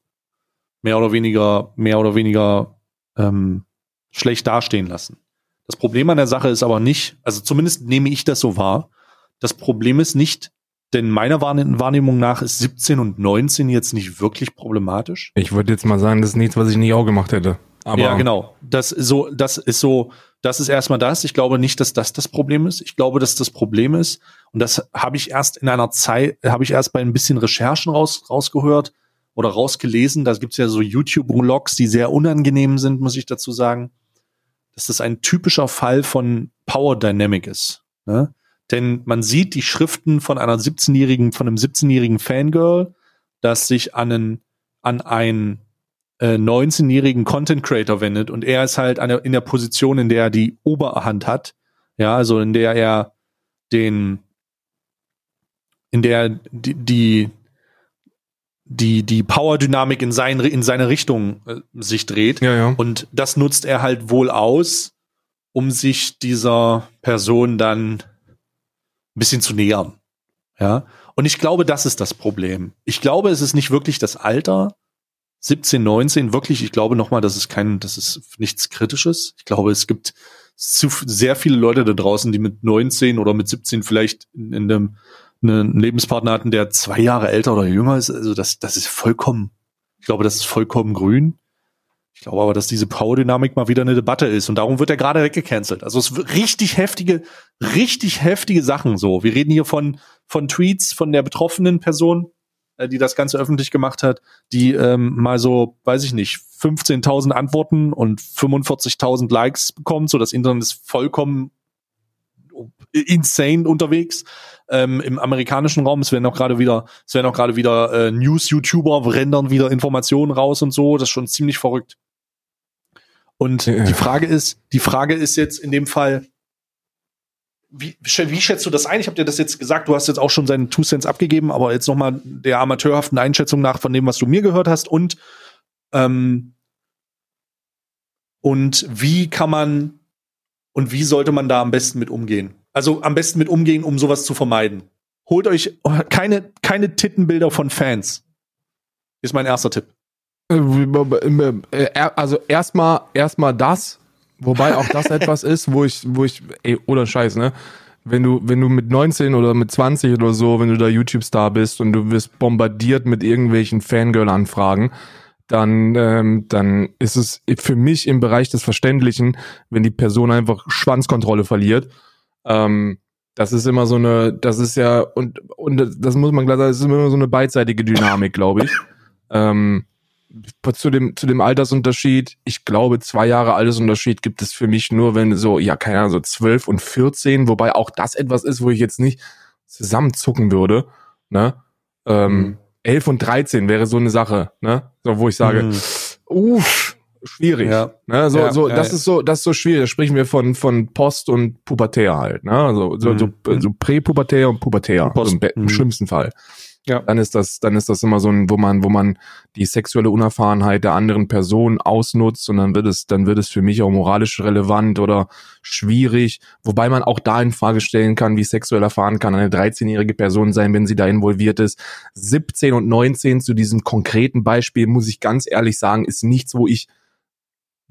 mehr oder weniger, mehr oder weniger ähm, schlecht dastehen lassen. Das Problem an der Sache ist aber nicht, also zumindest nehme ich das so wahr, das Problem ist nicht Denn meiner Wahrnehmung nach ist 17 und 19 jetzt nicht wirklich problematisch. Ich würde jetzt mal sagen, das ist nichts, was ich nicht auch gemacht hätte. Aber ja, genau. Das ist so, das ist so, das ist erstmal das. Ich glaube nicht, dass das das Problem ist. Ich glaube, dass das Problem ist, und das habe ich erst in einer Zeit, habe ich erst bei ein bisschen Recherchen raus, rausgehört oder rausgelesen. Da gibt's ja so YouTube-Logs, die sehr unangenehm sind, muss ich dazu sagen. Dass das ein typischer Fall von Power Dynamic ist. Ne? Denn man sieht die Schriften von einer 17-jährigen, von einem 17-jährigen Fangirl, das sich an einen, an einen äh, 19-jährigen Content Creator wendet und er ist halt eine, in der Position, in der er die Oberhand hat. Ja, also in der er den, in der die, die, die, die Power-Dynamik in, sein, in seine Richtung äh, sich dreht. Ja, ja. Und das nutzt er halt wohl aus, um sich dieser Person dann ein bisschen zu nähern. Ja. Und ich glaube, das ist das Problem. Ich glaube, es ist nicht wirklich das Alter. 17, 19, wirklich, ich glaube nochmal, das ist kein, das ist nichts Kritisches. Ich glaube, es gibt zu sehr viele Leute da draußen, die mit 19 oder mit 17 vielleicht in, in einem einen Lebenspartner hatten, der zwei Jahre älter oder jünger ist. Also das, das ist vollkommen, ich glaube, das ist vollkommen grün. Ich glaube aber, dass diese Power-Dynamik mal wieder eine Debatte ist und darum wird er gerade weggecancelt. Also es richtig heftige, richtig heftige Sachen so. Wir reden hier von, von Tweets von der betroffenen Person, äh, die das Ganze öffentlich gemacht hat, die ähm, mal so, weiß ich nicht, 15.000 Antworten und 45.000 Likes bekommt. So das Internet ist vollkommen insane unterwegs ähm, im amerikanischen Raum. Es werden auch gerade wieder, es werden auch gerade wieder äh, News-YouTuber rendern wieder Informationen raus und so. Das ist schon ziemlich verrückt. Und ja. die Frage ist, die Frage ist jetzt in dem Fall, wie, wie schätzt du das ein? Ich habe dir das jetzt gesagt, du hast jetzt auch schon seinen Two Cents abgegeben, aber jetzt nochmal der amateurhaften Einschätzung nach von dem, was du mir gehört hast und ähm, und wie kann man und wie sollte man da am besten mit umgehen? Also am besten mit umgehen, um sowas zu vermeiden. Holt euch keine, keine Tittenbilder von Fans. Ist mein erster Tipp. Äh, also erstmal erstmal das, wobei auch das etwas ist, wo ich wo ich ey, oder Scheiß, ne? Wenn du wenn du mit 19 oder mit 20 oder so, wenn du da YouTube Star bist und du wirst bombardiert mit irgendwelchen Fangirl Anfragen, dann ähm, dann ist es für mich im Bereich des Verständlichen, wenn die Person einfach Schwanzkontrolle verliert. Ähm, das ist immer so eine, das ist ja und und das muss man klar sagen, das ist immer so eine beidseitige Dynamik, glaube ich. Ähm, zu dem, zu dem Altersunterschied, ich glaube, zwei Jahre Altersunterschied gibt es für mich nur, wenn so, ja, keine Ahnung, so zwölf und vierzehn, wobei auch das etwas ist, wo ich jetzt nicht zusammenzucken würde, ne? Ähm, mhm. 11 und 13 wäre so eine Sache, ne? So, wo ich sage, mhm. uff, schwierig. Ja. Ne? So, ja, so, ja, das ist so, das ist so schwierig. Da sprechen wir von, von Post und Pubertär halt, ne? Also, so, mhm. so, so Präpubertär und Pubertär. Post. Also im, im schlimmsten Fall ja. dann ist das, dann ist das immer so ein, wo man, wo man die sexuelle Unerfahrenheit der anderen Person ausnutzt und dann wird es, dann wird es für mich auch moralisch relevant oder schwierig, wobei man auch da in Frage stellen kann, wie sexuell erfahren kann eine 13-jährige Person sein, wenn sie da involviert ist. 17 und 19 zu diesem konkreten Beispiel, muss ich ganz ehrlich sagen, ist nichts, wo ich,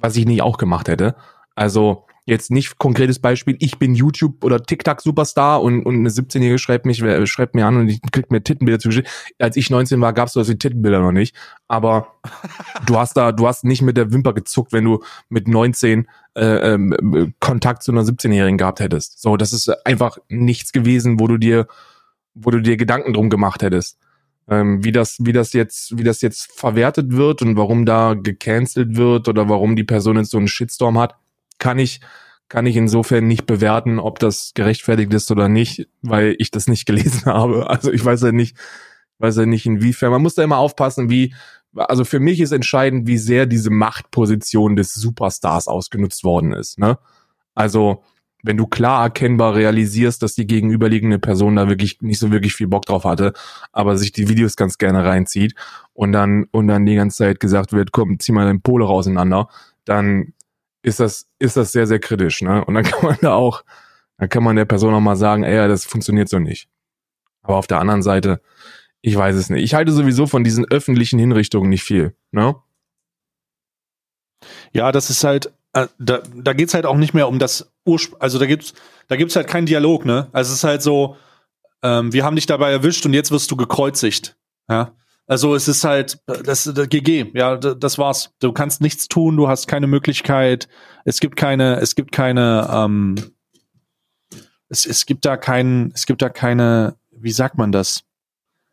was ich nicht auch gemacht hätte. Also, Jetzt nicht konkretes Beispiel, ich bin YouTube oder TikTok Superstar und, und eine 17-Jährige schreibt mich, schreibt mir an und ich krieg mir Tittenbilder zugeschickt. Als ich 19 war, gab's so die Tittenbilder noch nicht. Aber du hast da, du hast nicht mit der Wimper gezuckt, wenn du mit 19 äh, äh, Kontakt zu einer 17-Jährigen gehabt hättest. So, das ist einfach nichts gewesen, wo du dir, wo du dir Gedanken drum gemacht hättest. Ähm, wie das, wie das jetzt, wie das jetzt verwertet wird und warum da gecancelt wird oder warum die Person jetzt so einen Shitstorm hat, kann ich, kann ich insofern nicht bewerten, ob das gerechtfertigt ist oder nicht, weil ich das nicht gelesen habe. Also ich weiß ja nicht, weiß ja nicht inwiefern. Man muss da immer aufpassen, wie, also für mich ist entscheidend, wie sehr diese Machtposition des Superstars ausgenutzt worden ist. Ne? Also wenn du klar erkennbar realisierst, dass die gegenüberliegende Person da wirklich nicht so wirklich viel Bock drauf hatte, aber sich die Videos ganz gerne reinzieht und dann und dann die ganze Zeit gesagt wird, komm, zieh mal dein Pole auseinander, dann ist das, ist das sehr, sehr kritisch, ne? Und dann kann man da auch, dann kann man der Person auch mal sagen, ey, das funktioniert so nicht. Aber auf der anderen Seite, ich weiß es nicht. Ich halte sowieso von diesen öffentlichen Hinrichtungen nicht viel, ne? Ja, das ist halt, da, da geht's halt auch nicht mehr um das Ursprung, also da gibt's, da gibt's halt keinen Dialog, ne? Also es ist halt so, ähm, wir haben dich dabei erwischt und jetzt wirst du gekreuzigt. Ja. Also es ist halt das, das GG, ja, das war's. Du kannst nichts tun, du hast keine Möglichkeit. Es gibt keine, es gibt keine, ähm, es, es gibt da keinen, es gibt da keine, wie sagt man das?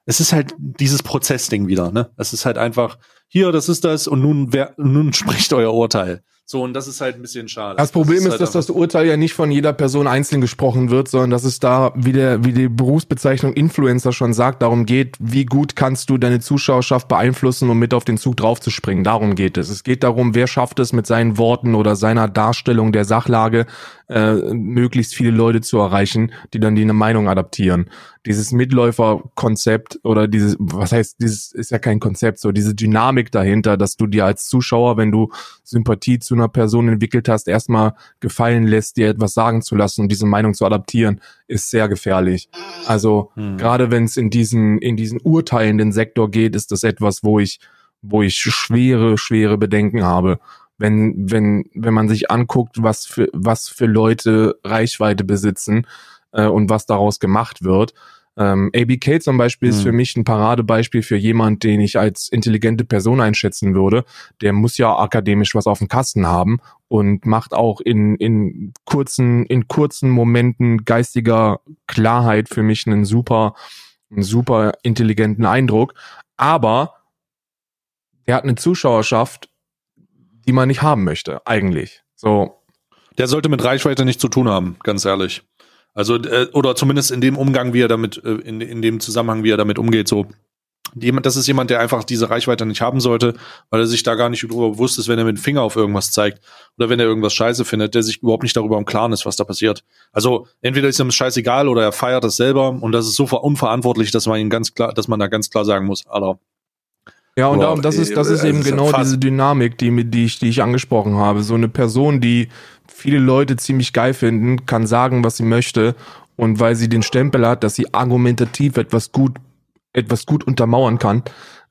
Es ist halt dieses Prozessding wieder, ne? Es ist halt einfach, hier, das ist das und nun, wer, nun spricht euer Urteil. So, und das ist halt ein bisschen schade. Das Problem das ist, halt dass das Urteil ja nicht von jeder Person einzeln gesprochen wird, sondern dass es da, wie, der, wie die Berufsbezeichnung Influencer schon sagt, darum geht, wie gut kannst du deine Zuschauerschaft beeinflussen, um mit auf den Zug draufzuspringen. Darum geht es. Es geht darum, wer schafft es mit seinen Worten oder seiner Darstellung der Sachlage, äh, möglichst viele Leute zu erreichen, die dann die eine Meinung adaptieren. Dieses Mitläuferkonzept oder dieses, was heißt, dieses ist ja kein Konzept, so diese Dynamik dahinter, dass du dir als Zuschauer, wenn du Sympathie zu einer Person entwickelt hast, erstmal gefallen lässt, dir etwas sagen zu lassen und diese Meinung zu adaptieren, ist sehr gefährlich. Also Hm. gerade wenn es in diesen in diesen urteilenden Sektor geht, ist das etwas, wo ich wo ich schwere schwere Bedenken habe. Wenn wenn wenn man sich anguckt, was für was für Leute Reichweite besitzen äh, und was daraus gemacht wird. Ähm, ABK zum Beispiel ist für mich ein Paradebeispiel für jemand, den ich als intelligente Person einschätzen würde. Der muss ja akademisch was auf dem Kasten haben und macht auch in, in kurzen, in kurzen Momenten geistiger Klarheit für mich einen super, einen super intelligenten Eindruck. Aber der hat eine Zuschauerschaft, die man nicht haben möchte, eigentlich. So, Der sollte mit Reichweite nichts zu tun haben, ganz ehrlich. Also, äh, oder zumindest in dem Umgang, wie er damit, äh, in, in dem Zusammenhang, wie er damit umgeht, so. Jemand, das ist jemand, der einfach diese Reichweite nicht haben sollte, weil er sich da gar nicht darüber bewusst ist, wenn er mit dem Finger auf irgendwas zeigt oder wenn er irgendwas scheiße findet, der sich überhaupt nicht darüber im Klaren ist, was da passiert. Also entweder ist ihm scheißegal oder er feiert das selber und das ist so ver- unverantwortlich, dass man ihn ganz klar, dass man da ganz klar sagen muss, Alter, Ja, und Boah, darum, das ist, das äh, ist eben also genau diese Dynamik, die, mit- die, ich, die ich angesprochen habe. So eine Person, die viele Leute ziemlich geil finden, kann sagen, was sie möchte. Und weil sie den Stempel hat, dass sie argumentativ etwas gut, etwas gut untermauern kann,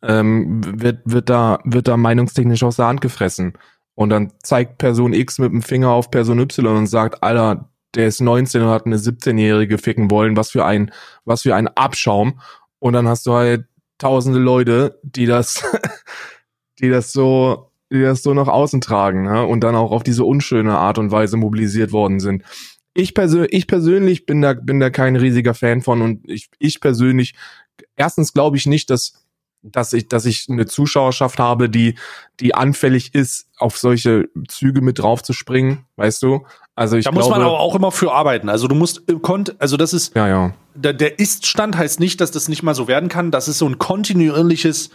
ähm, wird, wird da, wird da meinungstechnisch aus der Hand gefressen. Und dann zeigt Person X mit dem Finger auf Person Y und sagt, Alter, der ist 19 und hat eine 17-Jährige ficken wollen, was für ein, was für ein Abschaum. Und dann hast du halt tausende Leute, die das, die das so, die das so nach außen tragen, ne? und dann auch auf diese unschöne Art und Weise mobilisiert worden sind. Ich, persö ich persönlich bin da, bin da kein riesiger Fan von und ich, ich persönlich, erstens glaube ich nicht, dass, dass ich, dass ich eine Zuschauerschaft habe, die, die anfällig ist, auf solche Züge mit draufzuspringen, weißt du? Also ich da glaube, muss man aber auch immer für arbeiten. Also du musst, äh, kont also das ist, ja, ja. der, der Ist-Stand heißt nicht, dass das nicht mal so werden kann. Das ist so ein kontinuierliches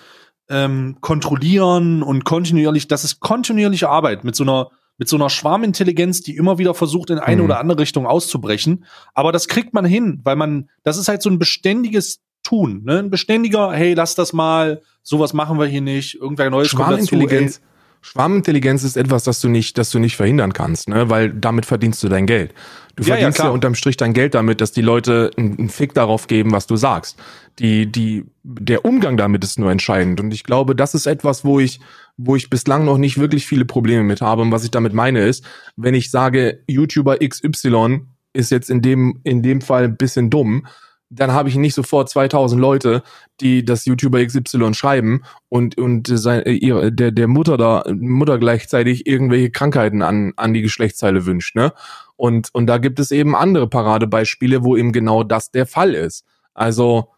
ähm, Kontrollieren und kontinuierlich, das ist kontinuierliche Arbeit mit so einer mit so einer Schwarmintelligenz, die immer wieder versucht, in eine Mhm. oder andere Richtung auszubrechen. Aber das kriegt man hin, weil man, das ist halt so ein beständiges Tun, ne? Ein beständiger, hey, lass das mal, sowas machen wir hier nicht, irgendwer Neues kommt dazu. Ey. Schwarmintelligenz ist etwas, das du nicht, das du nicht verhindern kannst, ne? Weil damit verdienst du dein Geld. Du Ja, ja, verdienst ja, klar. unterm Strich dein Geld damit, dass die Leute einen einen Fick darauf geben, was du sagst. Die, die, der Umgang damit ist nur entscheidend. Und ich glaube, das ist etwas, wo ich, wo ich bislang noch nicht wirklich viele Probleme mit habe. Und was ich damit meine ist, wenn ich sage, YouTuber XY ist jetzt in dem, in dem Fall ein bisschen dumm, dann habe ich nicht sofort 2000 Leute, die das YouTuber XY schreiben und und sein, äh, ihre, der der Mutter da Mutter gleichzeitig irgendwelche Krankheiten an an die Geschlechtsteile wünscht, ne? Und und da gibt es eben andere Paradebeispiele, wo eben genau das der Fall ist. Also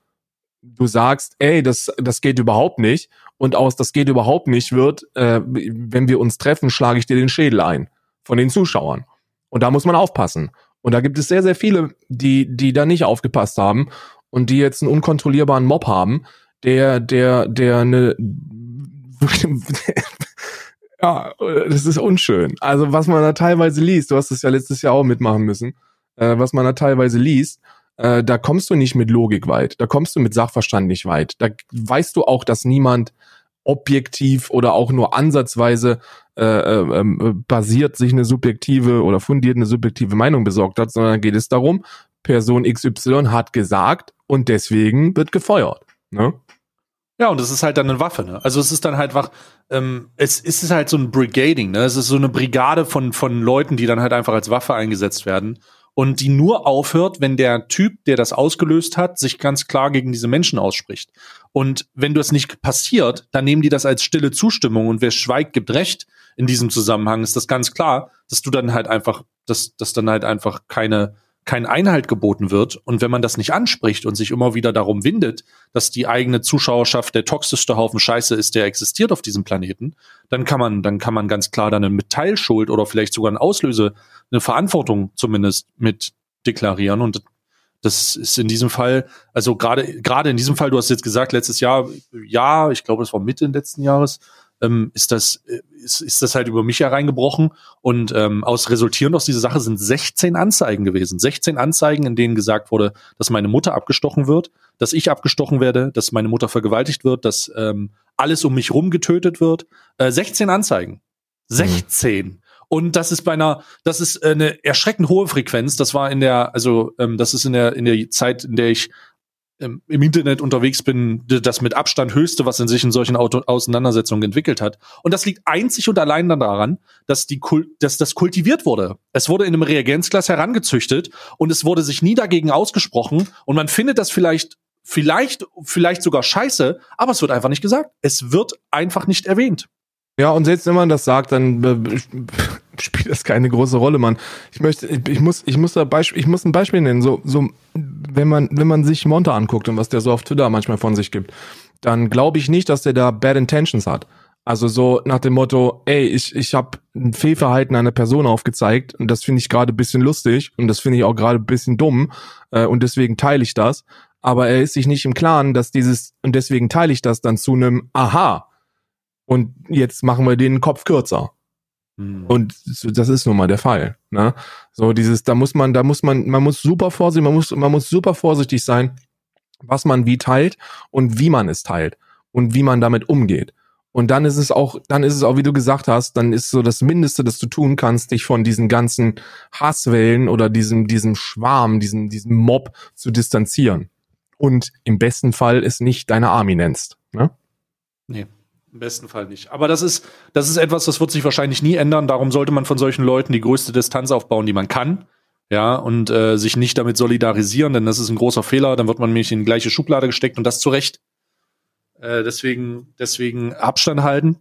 du sagst, ey, das das geht überhaupt nicht und aus das geht überhaupt nicht wird, äh, wenn wir uns treffen, schlage ich dir den Schädel ein von den Zuschauern. Und da muss man aufpassen. Und da gibt es sehr, sehr viele, die, die da nicht aufgepasst haben und die jetzt einen unkontrollierbaren Mob haben, der, der, der eine, ja, das ist unschön. Also was man da teilweise liest, du hast es ja letztes Jahr auch mitmachen müssen, äh, was man da teilweise liest, äh, da kommst du nicht mit Logik weit, da kommst du mit Sachverstand nicht weit. Da weißt du auch, dass niemand objektiv oder auch nur ansatzweise äh, äh, ähm, basiert sich eine subjektive oder fundiert eine subjektive Meinung besorgt hat, sondern geht es darum, Person XY hat gesagt und deswegen wird gefeuert. Ne? Ja, und das ist halt dann eine Waffe, ne? Also es ist dann halt einfach, ähm, es, es ist halt so ein Brigading, ne? Es ist so eine Brigade von, von Leuten, die dann halt einfach als Waffe eingesetzt werden. und die nur aufhört, wenn der Typ, der das ausgelöst hat, sich ganz klar gegen diese Menschen ausspricht. Und wenn das nicht passiert, dann nehmen die das als stille Zustimmung und wer schweigt, gibt Recht. In diesem Zusammenhang ist das ganz klar, dass du dann halt einfach, dass, dass dann halt einfach keine, kein Einhalt geboten wird. Und wenn man das nicht anspricht und sich immer wieder darum windet, dass die eigene Zuschauerschaft der toxischste Haufen Scheiße ist, der existiert auf diesem Planeten, dann kann man, dann kann man ganz klar dann eine Mitteilschuld oder vielleicht sogar ein Auslöse, eine Verantwortung zumindest mit deklarieren. Und das ist in diesem Fall, also gerade, gerade in diesem Fall, du hast jetzt gesagt, letztes Jahr, ja, ich glaube, es war Mitte letzten Jahres, ähm, ist das äh, ist, ist das halt über mich hereingebrochen und ähm, aus resultierend aus dieser Sache sind 16 Anzeigen gewesen. 16 Anzeigen, in denen gesagt wurde, dass meine Mutter abgestochen wird, dass ich abgestochen werde, dass meine Mutter vergewaltigt wird, dass ähm, alles um mich rum getötet wird. Äh, 16 Anzeigen. 16. Mhm. Und das ist bei einer, das ist eine erschreckend hohe Frequenz. Das war in der, also ähm, das ist in der in der Zeit, in der ich im Internet unterwegs bin, das mit Abstand höchste, was in sich in solchen Auto Auseinandersetzungen entwickelt hat. Und das liegt einzig und allein daran, dass, die Kult dass das kultiviert wurde. Es wurde in einem Reagenzglas herangezüchtet und es wurde sich nie dagegen ausgesprochen. Und man findet das vielleicht, vielleicht, vielleicht sogar scheiße, aber es wird einfach nicht gesagt. Es wird einfach nicht erwähnt. Ja, und selbst wenn man das sagt, dann äh, spielt das keine große Rolle, Mann. Ich möchte, ich, muss, ich muss da Beispiel, ich muss ein Beispiel nennen. So, so, wenn man, wenn man sich Monte anguckt und was der so auf Twitter manchmal von sich gibt, dann glaube ich nicht, dass der da Bad Intentions hat. Also so nach dem Motto, ey, ich, ich habe ein Fehlverhalten einer Person aufgezeigt und das finde ich gerade bisschen lustig und das finde ich auch gerade bisschen dumm äh, und deswegen teile ich das. Aber er ist sich nicht im Klaren, dass dieses, und deswegen teile ich das dann zu einem Aha, und jetzt machen wir den Kopf kürzer. Mhm. Und das ist nun mal der Fall. Ne? So dieses, da muss man, da muss man, man muss super vorsichtig, man muss, man muss super vorsichtig sein, was man wie teilt und wie man es teilt und wie man damit umgeht. Und dann ist es auch, dann ist es auch, wie du gesagt hast, dann ist so das Mindeste, das du tun kannst, dich von diesen ganzen Hasswellen oder diesem, diesem Schwarm, diesem, diesem Mob zu distanzieren. Und im besten Fall es nicht deine Army nennst. Ne? Nee. Im besten Fall nicht. Aber das ist, das ist etwas, das wird sich wahrscheinlich nie ändern. Darum sollte man von solchen Leuten die größte Distanz aufbauen, die man kann. Ja, und äh, sich nicht damit solidarisieren, denn das ist ein großer Fehler. Dann wird man nämlich in die gleiche Schublade gesteckt und das zu Recht. Äh, deswegen, deswegen Abstand halten.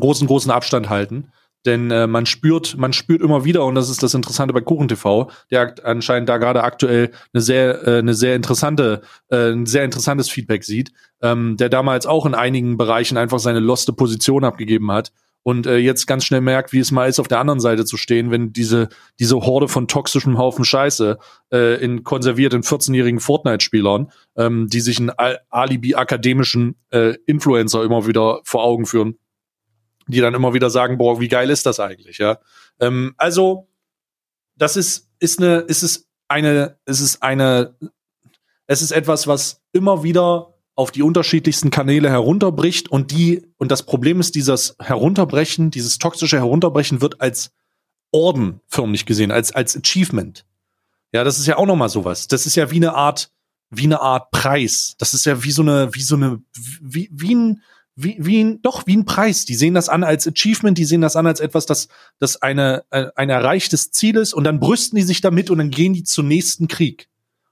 Großen, großen Abstand halten. Denn äh, man spürt, man spürt immer wieder, und das ist das Interessante bei Kuchen TV, der anscheinend da gerade aktuell eine sehr, äh, eine sehr interessante, äh, ein sehr interessantes Feedback sieht, ähm, der damals auch in einigen Bereichen einfach seine loste Position abgegeben hat und äh, jetzt ganz schnell merkt, wie es mal ist, auf der anderen Seite zu stehen, wenn diese, diese Horde von toxischem Haufen Scheiße äh, in konservierten 14-jährigen Fortnite-Spielern, ähm, die sich einen Alibi-akademischen äh, Influencer immer wieder vor Augen führen, die dann immer wieder sagen, boah, wie geil ist das eigentlich, ja. Ähm, also, das ist, ist eine, ist es eine, ist es eine, es ist etwas, was immer wieder auf die unterschiedlichsten Kanäle herunterbricht und die, und das Problem ist, dieses Herunterbrechen, dieses toxische Herunterbrechen wird als Orden förmlich gesehen, als, als Achievement. Ja, das ist ja auch nochmal sowas. Das ist ja wie eine Art, wie eine Art Preis. Das ist ja wie so eine, wie so eine, wie, wie ein, wie, wie ein, doch, wie ein Preis. Die sehen das an als Achievement, die sehen das an als etwas, das, das eine, äh, ein erreichtes Ziel ist und dann brüsten die sich damit und dann gehen die zum nächsten Krieg.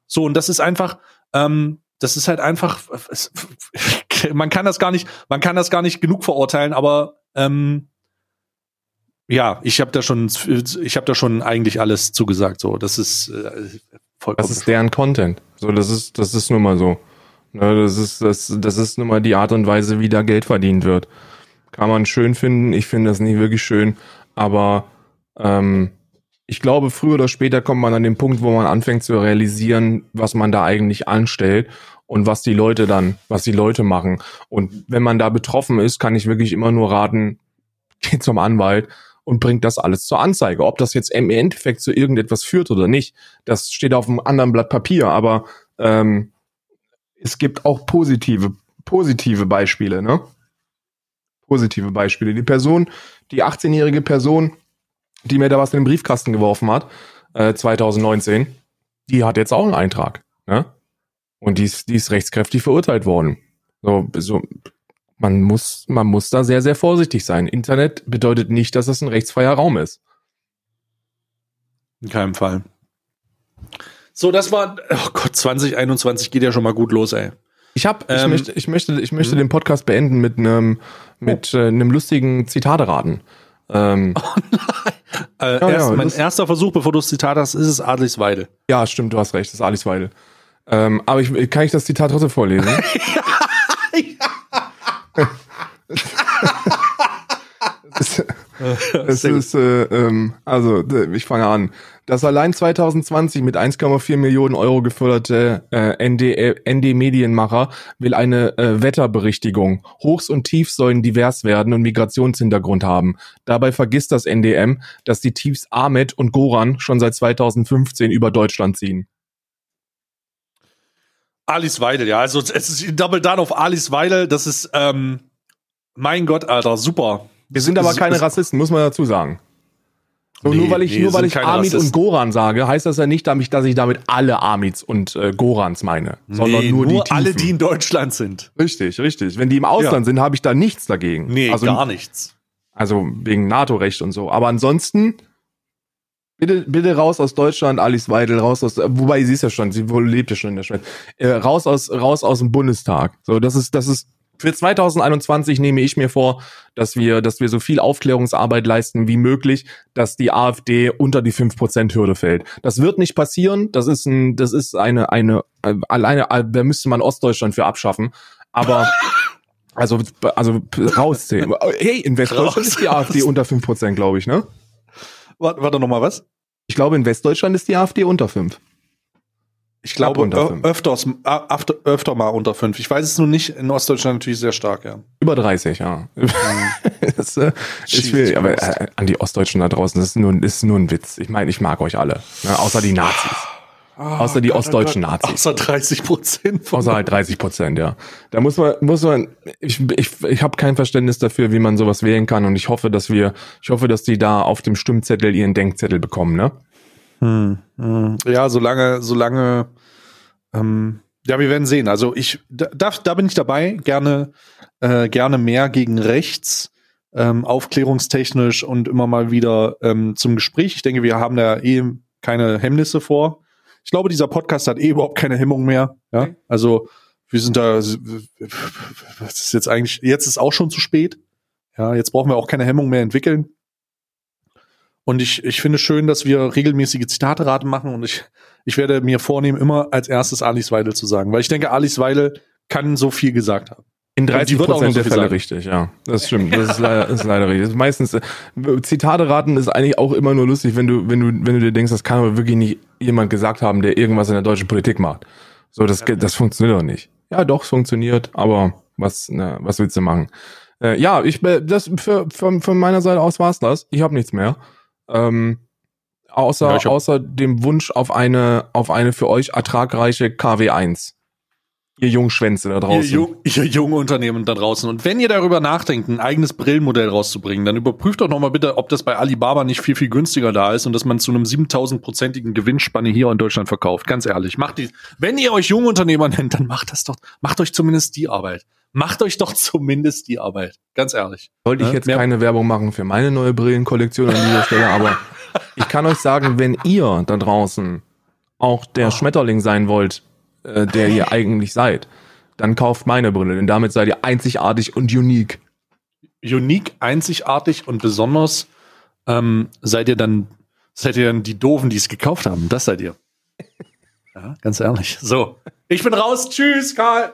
So, und das ist einfach, ähm, das ist halt einfach, es, man kann das gar nicht, man kann das gar nicht genug verurteilen, aber ähm, ja, ich habe da schon, ich habe da schon eigentlich alles zugesagt. So, das ist äh, vollkommen. Das ist deren Content. So, das ist, das ist nun mal so. Ne, das ist, das, das ist nun mal die Art und Weise, wie da Geld verdient wird. Kann man schön finden. Ich finde das nicht wirklich schön. Aber ähm, ich glaube, früher oder später kommt man an den Punkt, wo man anfängt zu realisieren, was man da eigentlich anstellt und was die Leute dann, was die Leute machen. Und wenn man da betroffen ist, kann ich wirklich immer nur raten, geht zum Anwalt und bringt das alles zur Anzeige. Ob das jetzt im Endeffekt zu irgendetwas führt oder nicht, das steht auf einem anderen Blatt Papier. Aber ähm, es gibt auch positive, positive Beispiele, ne? Positive Beispiele. Die Person, die 18-jährige Person, die mir da was in den Briefkasten geworfen hat, äh, 2019, die hat jetzt auch einen Eintrag, ne? Und die ist, die ist rechtskräftig verurteilt worden. So, so, man muss, man muss da sehr, sehr vorsichtig sein. Internet bedeutet nicht, dass es ein rechtsfreier Raum ist. In keinem Fall. So, das war, oh Gott, 2021 geht ja schon mal gut los, ey. Ich habe, ich Ähm, möchte, ich möchte, ich möchte hm? den Podcast beenden mit einem, mit Oh. äh, einem lustigen Zitateraten. Ähm, Äh, Ja, erst, ja, mein erster Versuch, bevor du das Zitat hast, ist es Adlisweide. ja, stimmt, du hast recht, das ist Alice Weidel. Ähm, aber ich, kann ich das Zitat trotzdem vorlesen? Es ist, es ist äh, ähm, also ich fange an. Das allein 2020 mit 1,4 Millionen Euro geförderte äh, ND, ND Medienmacher will eine äh, Wetterberichtigung. Hochs und Tiefs sollen divers werden und Migrationshintergrund haben. Dabei vergisst das NDM, dass die Tiefs Ahmed und Goran schon seit 2015 über Deutschland ziehen. Alice Weidel, ja, also es ist ein Double Down auf Alice Weidel, das ist, ähm, mein Gott, Alter, super. Wir sind aber keine Rassisten, muss man dazu sagen. So, Nee, nur weil ich, nee, nur weil ich keine Amid und Rassisten. Goran sage, heißt das ja nicht, dass ich damit alle Amids und äh, Gorans meine, sondern Nee, nur, die alle, die in Deutschland sind. Richtig, richtig. Wenn die im Ausland Ja. sind, habe ich da nichts dagegen. Nee, also, gar nichts. also wegen NATO-Recht und so. Aber ansonsten, bitte, bitte raus aus Deutschland, Alice Weidel, raus aus, wobei sie ist ja schon, sie lebt ja schon in der Schweiz. Äh, raus aus, raus aus dem Bundestag. So, das ist, das ist, für 2021 nehme ich mir vor, dass wir, dass wir so viel Aufklärungsarbeit leisten wie möglich, dass die AfD unter die 5%-Hürde fällt. Das wird nicht passieren. Das ist ein, das ist eine, eine, alleine, da müsste man Ostdeutschland für abschaffen. Aber, also, also, rauszählen. Hey, in Westdeutschland ist die. AfD unter 5%, glaube ich, ne? Warte, warte noch mal was? Ich glaube, in Westdeutschland ist die AfD unter 5. Ich glaube, öfters, öfter, mal unter fünf. Ich weiß es nur nicht, in Ostdeutschland natürlich sehr stark, ja. Über 30, ja. das äh, Jesus schwierig, aber äh, an die Ostdeutschen da draußen, das ist nur, das ist nur ein Witz. Ich meine, ich mag euch alle. Ne? Außer die Nazis. Außer die ostdeutschen Nazis. Außer 30 Prozent. Außer halt 30 Prozent, ja. Da muss man, muss man, ich, ich, ich habe kein Verständnis dafür, wie man sowas wählen kann und ich hoffe, dass wir, ich hoffe, dass die da auf dem Stimmzettel ihren Denkzettel bekommen, ne? Hm, hm. Ja, solange, solange, ähm, ja, wir werden sehen. Also ich, da, da bin ich dabei. Gerne, äh, gerne mehr gegen rechts, ähm, aufklärungstechnisch und immer mal wieder ähm, zum Gespräch. Ich denke, wir haben da eh keine Hemmnisse vor. Ich glaube, dieser Podcast hat eh überhaupt keine Hemmung mehr. Ja, Okay. also wir sind da, was ist jetzt eigentlich, jetzt ist auch schon zu spät. Ja, jetzt brauchen wir auch keine Hemmung mehr entwickeln. Und ich, ich finde schön, dass wir regelmäßige Zitate-Raten machen und ich, ich werde mir vornehmen, immer als erstes Alice Weidel zu sagen, weil ich denke, Alice Weidel kann so viel gesagt haben. In Und die 30 wird auch Prozent noch so der Fälle sagen. richtig, ja. Das stimmt. Das ist leider, ist leider richtig. Ist meistens, äh, Zitate raten ist eigentlich auch immer nur lustig, wenn du, wenn du, wenn du dir denkst, das kann aber wirklich nicht jemand gesagt haben, der irgendwas in der deutschen Politik macht. So, das, das funktioniert doch nicht. Ja, doch, es funktioniert, aber was, na, was willst du machen? Äh, ja, ich, äh, das, für, von, von meiner Seite aus war's das. Ich habe nichts mehr. Ähm, außer, Ja, außer dem Wunsch auf eine, auf eine für euch ertragreiche KW1. Ihr Jungschwänze da Ihr, draußen. jung, ihr junge Unternehmen da draußen. Und wenn ihr darüber nachdenkt, ein eigenes Brillenmodell rauszubringen, dann überprüft doch nochmal bitte, ob das bei Alibaba nicht viel, viel günstiger da ist und dass man zu einem 7000-prozentigen Gewinnspanne hier in Deutschland verkauft. Ganz ehrlich, macht die, wenn ihr euch Jungunternehmer nennt, dann macht das doch, macht euch zumindest die Arbeit. Macht euch doch zumindest die Arbeit. Ganz ehrlich. Wollte ich Ja, jetzt mehr- keine Werbung machen für meine neue Brillenkollektion an dieser Stelle, aber ich kann euch sagen, wenn ihr da draußen auch der Oh. Schmetterling sein wollt, äh, der ihr eigentlich seid, dann kauft meine Brille, denn damit seid ihr einzigartig und unique. unique, einzigartig und besonders ähm, seid ihr dann, seid ihr dann die Doofen, die es gekauft haben. Das seid ihr. Ja, ganz ehrlich. So. Ich bin raus. Tschüss, Karl.